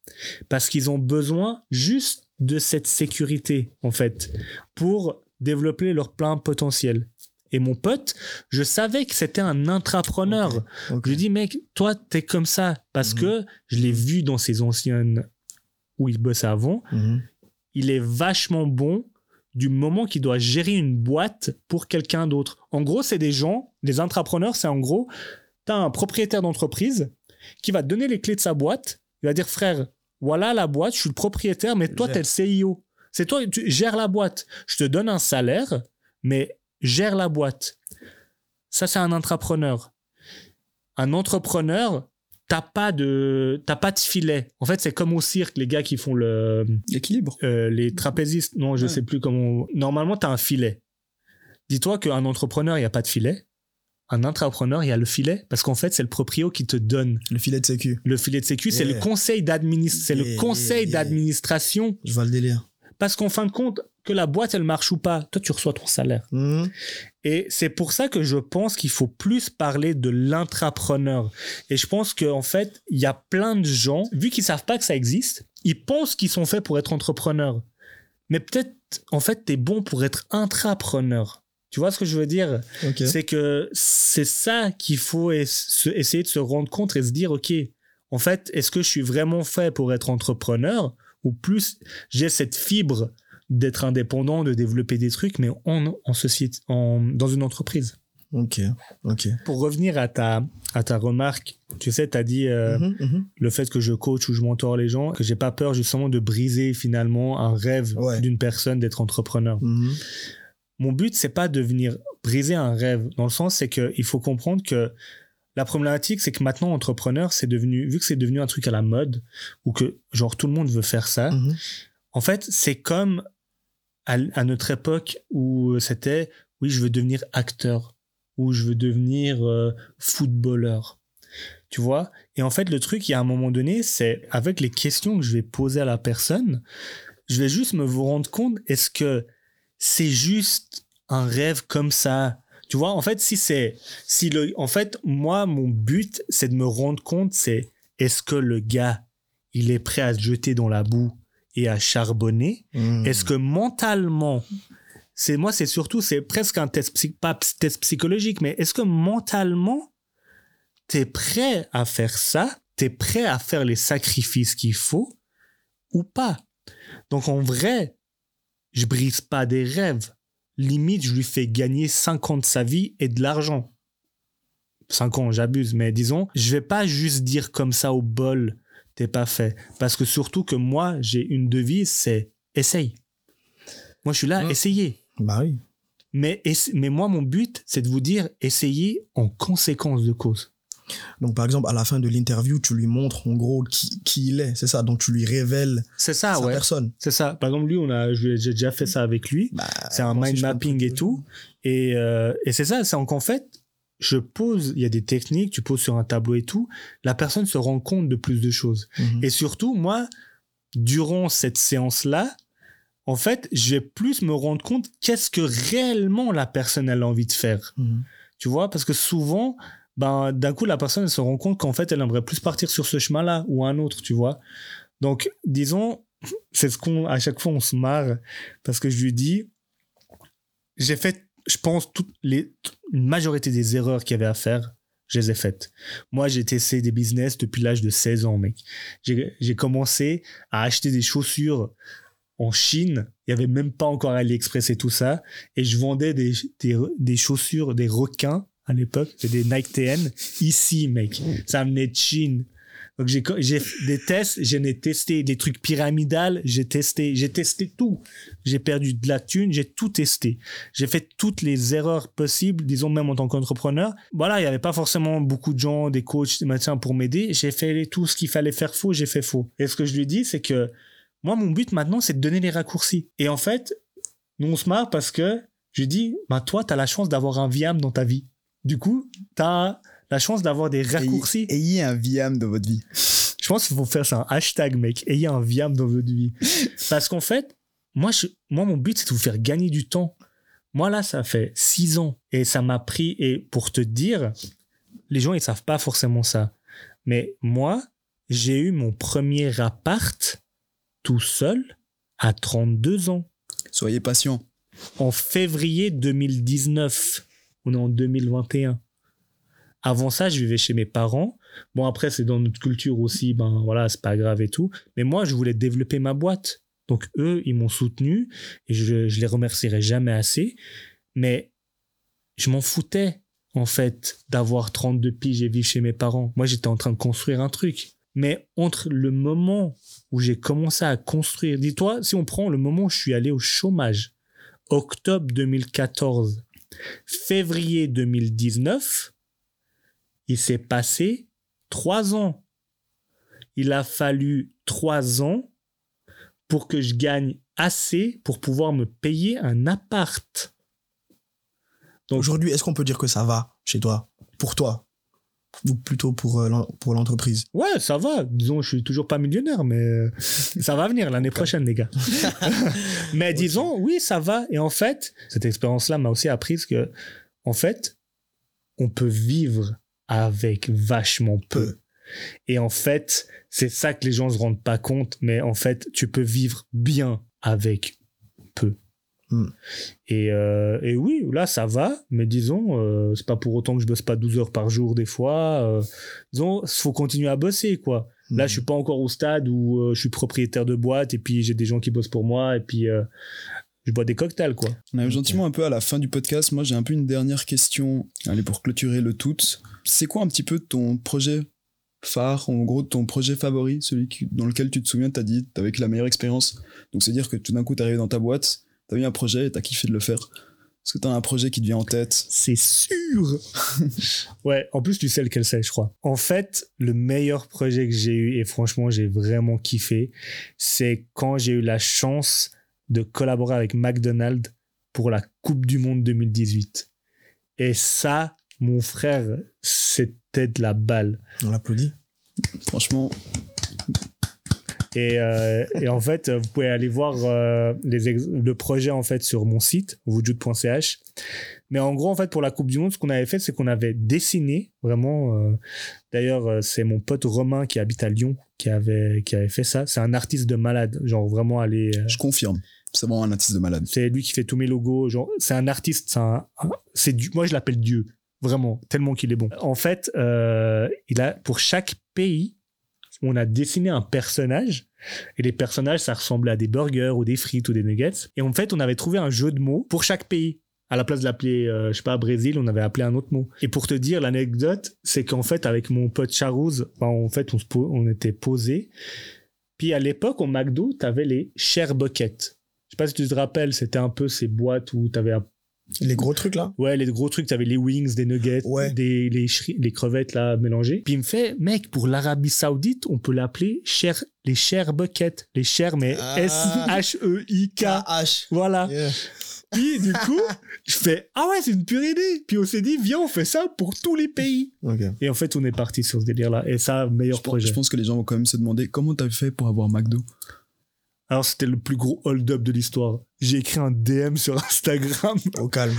Parce qu'ils ont besoin juste de cette sécurité, en fait, pour développer leur plein potentiel. Et mon pote, je savais que c'était un intrapreneur. Je lui dis, mec, toi, t'es comme ça. Parce Mhm. que je l'ai vu dans ses anciennes où il bossait avant. Mhm. Il est vachement bon du moment qu'il doit gérer une boîte pour quelqu'un d'autre. En gros, c'est des gens, des intrapreneurs, c'est en gros, t'as un propriétaire d'entreprise qui va te donner les clés de sa boîte. Il va dire, frère, voilà la boîte, je suis le propriétaire, mais toi, t'es le CIO. C'est toi, tu gères la boîte. Je te donne un salaire, mais gère la boîte. Ça, c'est un intrapreneur. Un entrepreneur, t'as pas de, t'as pas de filet. En fait, c'est comme au cirque, les gars qui font le, L'équilibre. euh, les trapézistes. Non, je Ouais. sais plus comment. Normalement, t'as un filet. Dis-toi qu'un entrepreneur, il n'y a pas de filet. Un intrapreneur, il y a le filet. Parce qu'en fait, c'est le proprio qui te donne Le filet de sécu. le filet de sécu. C'est le conseil d'administration. C'est le conseil yeah. d'administration. Je vois le délire. Parce qu'en fin de compte, que la boîte, elle marche ou pas, toi, tu reçois ton salaire. Mhm. Et c'est pour ça que je pense qu'il faut plus parler de l'intrapreneur. Et je pense qu'en fait, il y a plein de gens, vu qu'ils savent pas que ça existe, ils pensent qu'ils sont faits pour être entrepreneurs. Mais peut-être, en fait, tu es bon pour être intrapreneur. Tu vois ce que je veux dire? C'est que c'est ça qu'il faut es- essayer de se rendre compte et se dire, OK, en fait, est-ce que je suis vraiment fait pour être entrepreneur? Ou plus j'ai cette fibre d'être indépendant, de développer des trucs, mais en, en société, en, dans une entreprise. Ok. Ok. Pour revenir à ta, à ta remarque, tu sais, tu as dit euh, Mhm, mhm. le fait que je coach ou je mentor les gens, que j'ai pas peur justement de briser finalement un rêve Ouais. d'une personne d'être entrepreneur. Mhm. Mon but, c'est pas de venir briser un rêve, dans le sens, c'est qu'il faut comprendre que la problématique, c'est que maintenant, entrepreneur, c'est devenu, vu que c'est devenu un truc à la mode, ou que genre tout le monde veut faire ça, Mhm. en fait, c'est comme à, à notre époque où c'était, oui, je veux devenir acteur, ou je veux devenir euh, footballeur. Tu vois? Et en fait, le truc, il y a un moment donné, c'est avec les questions que je vais poser à la personne, je vais juste me vous rendre compte, est-ce que c'est juste un rêve comme ça Tu vois, en fait, si c'est. Si le, en fait, moi, mon but, c'est de me rendre compte, c'est est-ce que le gars, il est prêt à se jeter dans la boue et à charbonner? Mhm. est-ce que mentalement, c'est moi, c'est surtout, c'est presque un test, psy- pas test psychologique, mais est-ce que mentalement, t'es prêt à faire ça? T'es prêt à faire les sacrifices qu'il faut ou pas? Donc en vrai, je brise pas des rêves. Limite, je lui fais gagner 5 ans de sa vie et de l'argent. 5 ans, j'abuse, mais disons, je vais pas juste dire comme ça au bol, t'es pas fait. Parce que surtout que moi, j'ai une devise, c'est essaye. Moi, je suis là, Mm. essayez. Bah oui. Mais, mais moi, mon but, c'est de vous dire, essayez en conséquence de cause. Donc, par exemple, à la fin de l'interview, tu lui montres en gros qui, qui il est. C'est ça. Donc, tu lui révèles C'est ça, sa ouais. personne. C'est ça. Par exemple, lui, on a, j'ai déjà fait ça avec lui. Bah, C'est un mind mapping et tout. Et, euh, et c'est ça, c'est en qu'en fait, je pose, il y a des techniques, tu poses sur un tableau et tout, la personne se rend compte de plus de choses. Mhm. Et surtout, moi, durant cette séance-là, en fait, je vais plus me rendre compte qu'est-ce que réellement la personne elle a envie de faire. Mhm. Tu vois, parce que souvent, ben, d'un coup, la personne se rend compte qu'en fait, elle aimerait plus partir sur ce chemin-là ou un autre, tu vois. Donc, disons, c'est ce qu'on, à chaque fois, on se marre parce que je lui dis, j'ai fait, je pense, les, une majorité des erreurs qu'il y avait à faire, je les ai faites. Moi, j'ai testé des business depuis l'âge de 16 ans, mec. J'ai j'ai commencé à acheter des chaussures en Chine. Il n'y avait même pas encore AliExpress et tout ça. Et je vendais des, des, des chaussures, des requins à l'époque. C'était des Nike TN. Ici, mec. Ça venait de Chine. Donc j'ai j'ai des tests, j'en ai testé des trucs pyramidales, j'ai testé, j'ai testé tout. J'ai perdu de la thune, j'ai tout testé. J'ai fait toutes les erreurs possibles, disons même en tant qu'entrepreneur. Voilà, il n'y avait pas forcément beaucoup de gens, des coachs, des médecins pour m'aider. J'ai fait tout ce qu'il fallait faire faux, j'ai fait faux. Et ce que je lui dis, c'est que moi, mon but maintenant, c'est de donner les raccourcis. Et en fait, nous, on se marre parce que je lui dis, bah, toi, tu as la chance d'avoir un Viam dans ta vie. Du coup, tu as la chance d'avoir des raccourcis. Ayez, ayez un Viam dans votre vie. Je pense qu'il faut faire ça, un hashtag, mec. Ayez un Viam dans votre vie. Parce qu'en fait, moi, je, moi, mon but, c'est de vous faire gagner du temps. Moi, là, ça fait six ans. Et ça m'a pris. Et pour te dire, les gens, ils savent pas forcément ça. Mais moi, j'ai eu mon premier appart tout seul à 32 ans. Soyez patient. En février 2019. On est en 2021. Avant ça, je vivais chez mes parents. Bon, après, c'est dans notre culture aussi, ben voilà, c'est pas grave et tout. Mais moi, je voulais développer ma boîte. Donc, eux, ils m'ont soutenu et je, les remercierai jamais assez. Mais je m'en foutais, en fait, d'avoir 32 piges et vivre chez mes parents. Moi, j'étais en train de construire un truc. Mais entre le moment où j'ai commencé à construire, dis-toi, si on prend le moment où je suis allé au chômage, octobre 2014, février 2019, il s'est passé trois ans. Il a fallu trois ans pour que je gagne assez pour pouvoir me payer un appart. Aujourd'hui, est-ce qu'on peut dire que ça va chez toi? Pour toi? Ou plutôt pour, euh, pour l'entreprise Ouais, ça va. Disons, je suis toujours pas millionnaire, mais euh, ça va venir l'année prochaine, les gars. mais disons, oui, ça va. Et en fait, cette expérience-là m'a aussi appris que, en fait, on peut vivre avec vachement peu. Peu. Et en fait, c'est ça que les gens se rendent pas compte. Mais en fait, tu peux vivre bien avec peu. Hmm. Et, euh, et oui, là, ça va. Mais disons, euh, c'est pas pour autant que je bosse pas 12 heures par jour des fois. Euh, disons, faut continuer à bosser, quoi. Là, je suis pas encore au stade où euh, je suis propriétaire de boîte et puis j'ai des gens qui bossent pour moi et puis euh, je bois des cocktails, quoi. On arrive gentiment un peu à la fin du podcast. Moi, j'ai un peu une dernière question. Allez, pour clôturer le tout. C'est quoi un petit peu ton projet phare, en gros, ton projet favori, celui dans lequel tu te souviens, t'as dit, vécu la meilleure expérience? Donc, c'est dire que tout d'un coup, t'es arrivé dans ta boîte, t'as eu un projet et t'as kiffé de le faire? Est-ce que t'as un projet qui te vient en tête C'est sûr. ouais, en plus tu sais lequel c'est, je crois. En fait, le meilleur projet que j'ai eu et franchement j'ai vraiment kiffé, c'est quand j'ai eu la chance de collaborer avec McDonald's pour la Coupe du Monde 2018. Et ça, mon frère, c'était de la balle. On l'applaudit? Franchement, Et, euh, et en fait, vous pouvez aller voir euh, les le projet en fait sur mon site, woodjoot.ch. Mais en gros, en fait, pour la Coupe du Monde, ce qu'on avait fait, c'est qu'on avait dessiné vraiment. euh, D'ailleurs, c'est mon pote Romain qui habite à Lyon qui avait qui avait fait ça. C'est un artiste de malade, genre vraiment aller. je confirme. C'est vraiment un artiste de malade. c'est lui qui fait tous mes logos. Genre, c'est un artiste. C'est du, moi je l'appelle Dieu. Vraiment, tellement qu'il est bon. En fait, il a pour chaque pays, on a dessiné un personnage. Et les personnages, ça ressemblait à des burgers ou des frites ou des nuggets. Et en fait, on avait trouvé un jeu de mots pour chaque pays. À la place de l'appeler, euh, je sais pas, Brésil, on avait appelé un autre mot. Et pour te dire, l'anecdote, c'est qu'en fait, avec mon pote Charouz, ben, en fait, on, on était posés. Puis à l'époque, au McDo, t'avais les share buckets. Je sais pas si tu te rappelles, c'était un peu ces boîtes où t'avais Les gros trucs là Ouais, les gros trucs, t'avais les wings, des nuggets, Ouais. des, les, les crevettes là mélangées. Puis il me fait, mec, pour l'Arabie Saoudite, on peut l'appeler cher, les share buckets. Les share, mais Ah. S-H-E-I-K. H. Voilà. Yeah. Puis du coup, je fais, ah ouais, c'est une pure idée. Puis on s'est dit, viens, on fait ça pour tous les pays. Et en fait, on est parti sur ce délire-là. Et ça, meilleur Je pense, projet. je pense que les gens vont quand même se demander comment t'as fait pour avoir McDo? Alors, c'était le plus gros hold-up de l'histoire. J'ai écrit un DM sur Instagram. Au calme.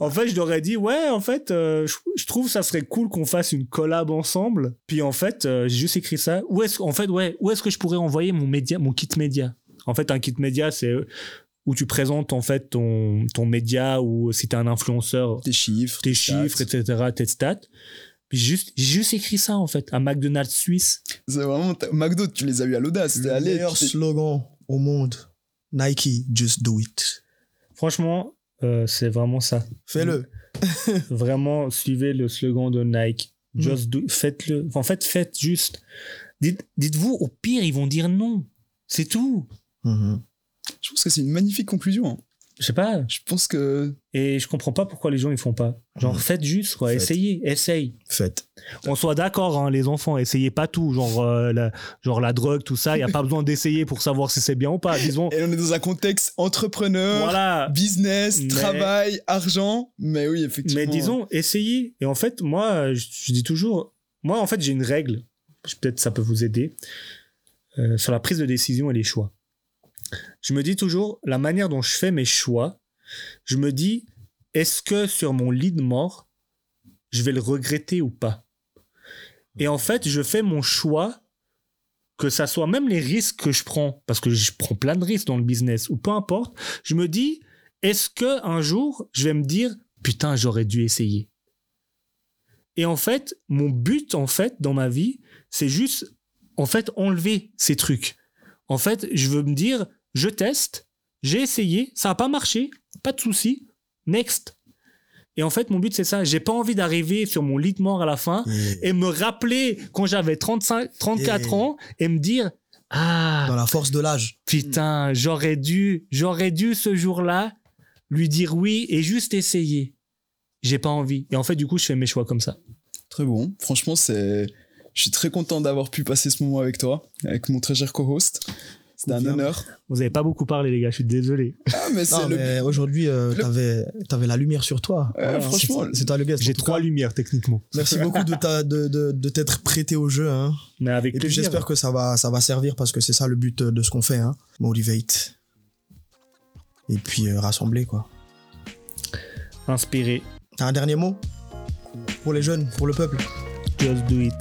En fait, je leur ai dit, ouais, en fait, euh, je, je trouve ça serait cool qu'on fasse une collab ensemble. Puis en fait, euh, j'ai juste écrit ça. Où est-ce, en fait, ouais, où est-ce que je pourrais envoyer mon média, mon kit média? En fait, un kit média, c'est euh, où tu présentes en fait ton, ton média ou si t'es un influenceur, Tes chiffres. tes stats. chiffres, etc., tes stats. Puis j'ai juste, j'ai juste écrit ça en fait, à McDonald's Suisse. C'est vraiment. McDo, tu les as eu à l'audace. Le allé. meilleur slogan au monde. Nike, just do it. Franchement, euh, c'est vraiment ça. Fais-le. Vraiment, suivez le slogan de Nike. Just do, faites-le. En fait, faites juste. Dites, dites-vous, au pire, ils vont dire non. C'est tout. Mhm. Je pense que c'est une magnifique conclusion. Je sais pas. Je pense que. Et je comprends pas pourquoi les gens ils font pas. Genre, Mhm. faites juste, quoi. Faites. Essayez, essaye. Faites. On soit d'accord, hein, les enfants, essayez pas tout. Genre, euh, la, genre la drogue, tout ça. Il y a pas besoin d'essayer pour savoir si c'est bien ou pas. Disons, Et on est dans un contexte entrepreneur, voilà. business, Mais- travail, argent. Mais oui, effectivement. Mais disons, essayez. Et en fait, moi, je, je dis toujours, moi, en fait, j'ai une règle. Peut-être ça peut vous aider euh, sur la prise de décision et les choix. Je me dis toujours, la manière dont je fais mes choix, je me dis, est-ce que sur mon lit de mort, je vais le regretter ou pas? Et en fait, je fais mon choix, que ça soit même les risques que je prends, parce que je prends plein de risques dans le business, ou peu importe, je me dis, est-ce que un jour, je vais me dire, putain, j'aurais dû essayer? Et en fait, mon but, en fait, dans ma vie, c'est juste, en fait, enlever ces trucs. En fait, je veux me dire, je teste, j'ai essayé, ça n'a pas marché, pas de souci, next. Et en fait, mon but, c'est ça. J'ai pas envie d'arriver sur mon lit de mort à la fin Et et me rappeler quand j'avais 35, 34 Yeah. ans et me dire, ah, Dans la force de l'âge. Putain, j'aurais dû, j'aurais dû ce jour-là lui dire oui et juste essayer. J'ai pas envie. Et en fait, du coup, je fais mes choix comme ça. Très bon. Franchement, c'est. Je suis très content d'avoir pu passer ce moment avec toi, avec mon très cher co-host. C'était un honneur. Vous avez pas beaucoup parlé, les gars, je suis désolé. Ah, mais c'est le. aujourd'hui, euh, t'avais, t'avais la lumière sur toi. Ouais, franchement, C'est toi le guest. J'ai trois cas, lumières, techniquement. Merci beaucoup de, ta, de, de, de t'être prêté au jeu. Hein. Mais avec Et puis plaisir. j'espère que ça va, ça va servir parce que c'est ça le but de ce qu'on fait. Hein. Motivate. Et puis euh, rassembler, quoi. Inspiré. T'as un dernier mot? Pour les jeunes, pour le peuple? Just do it.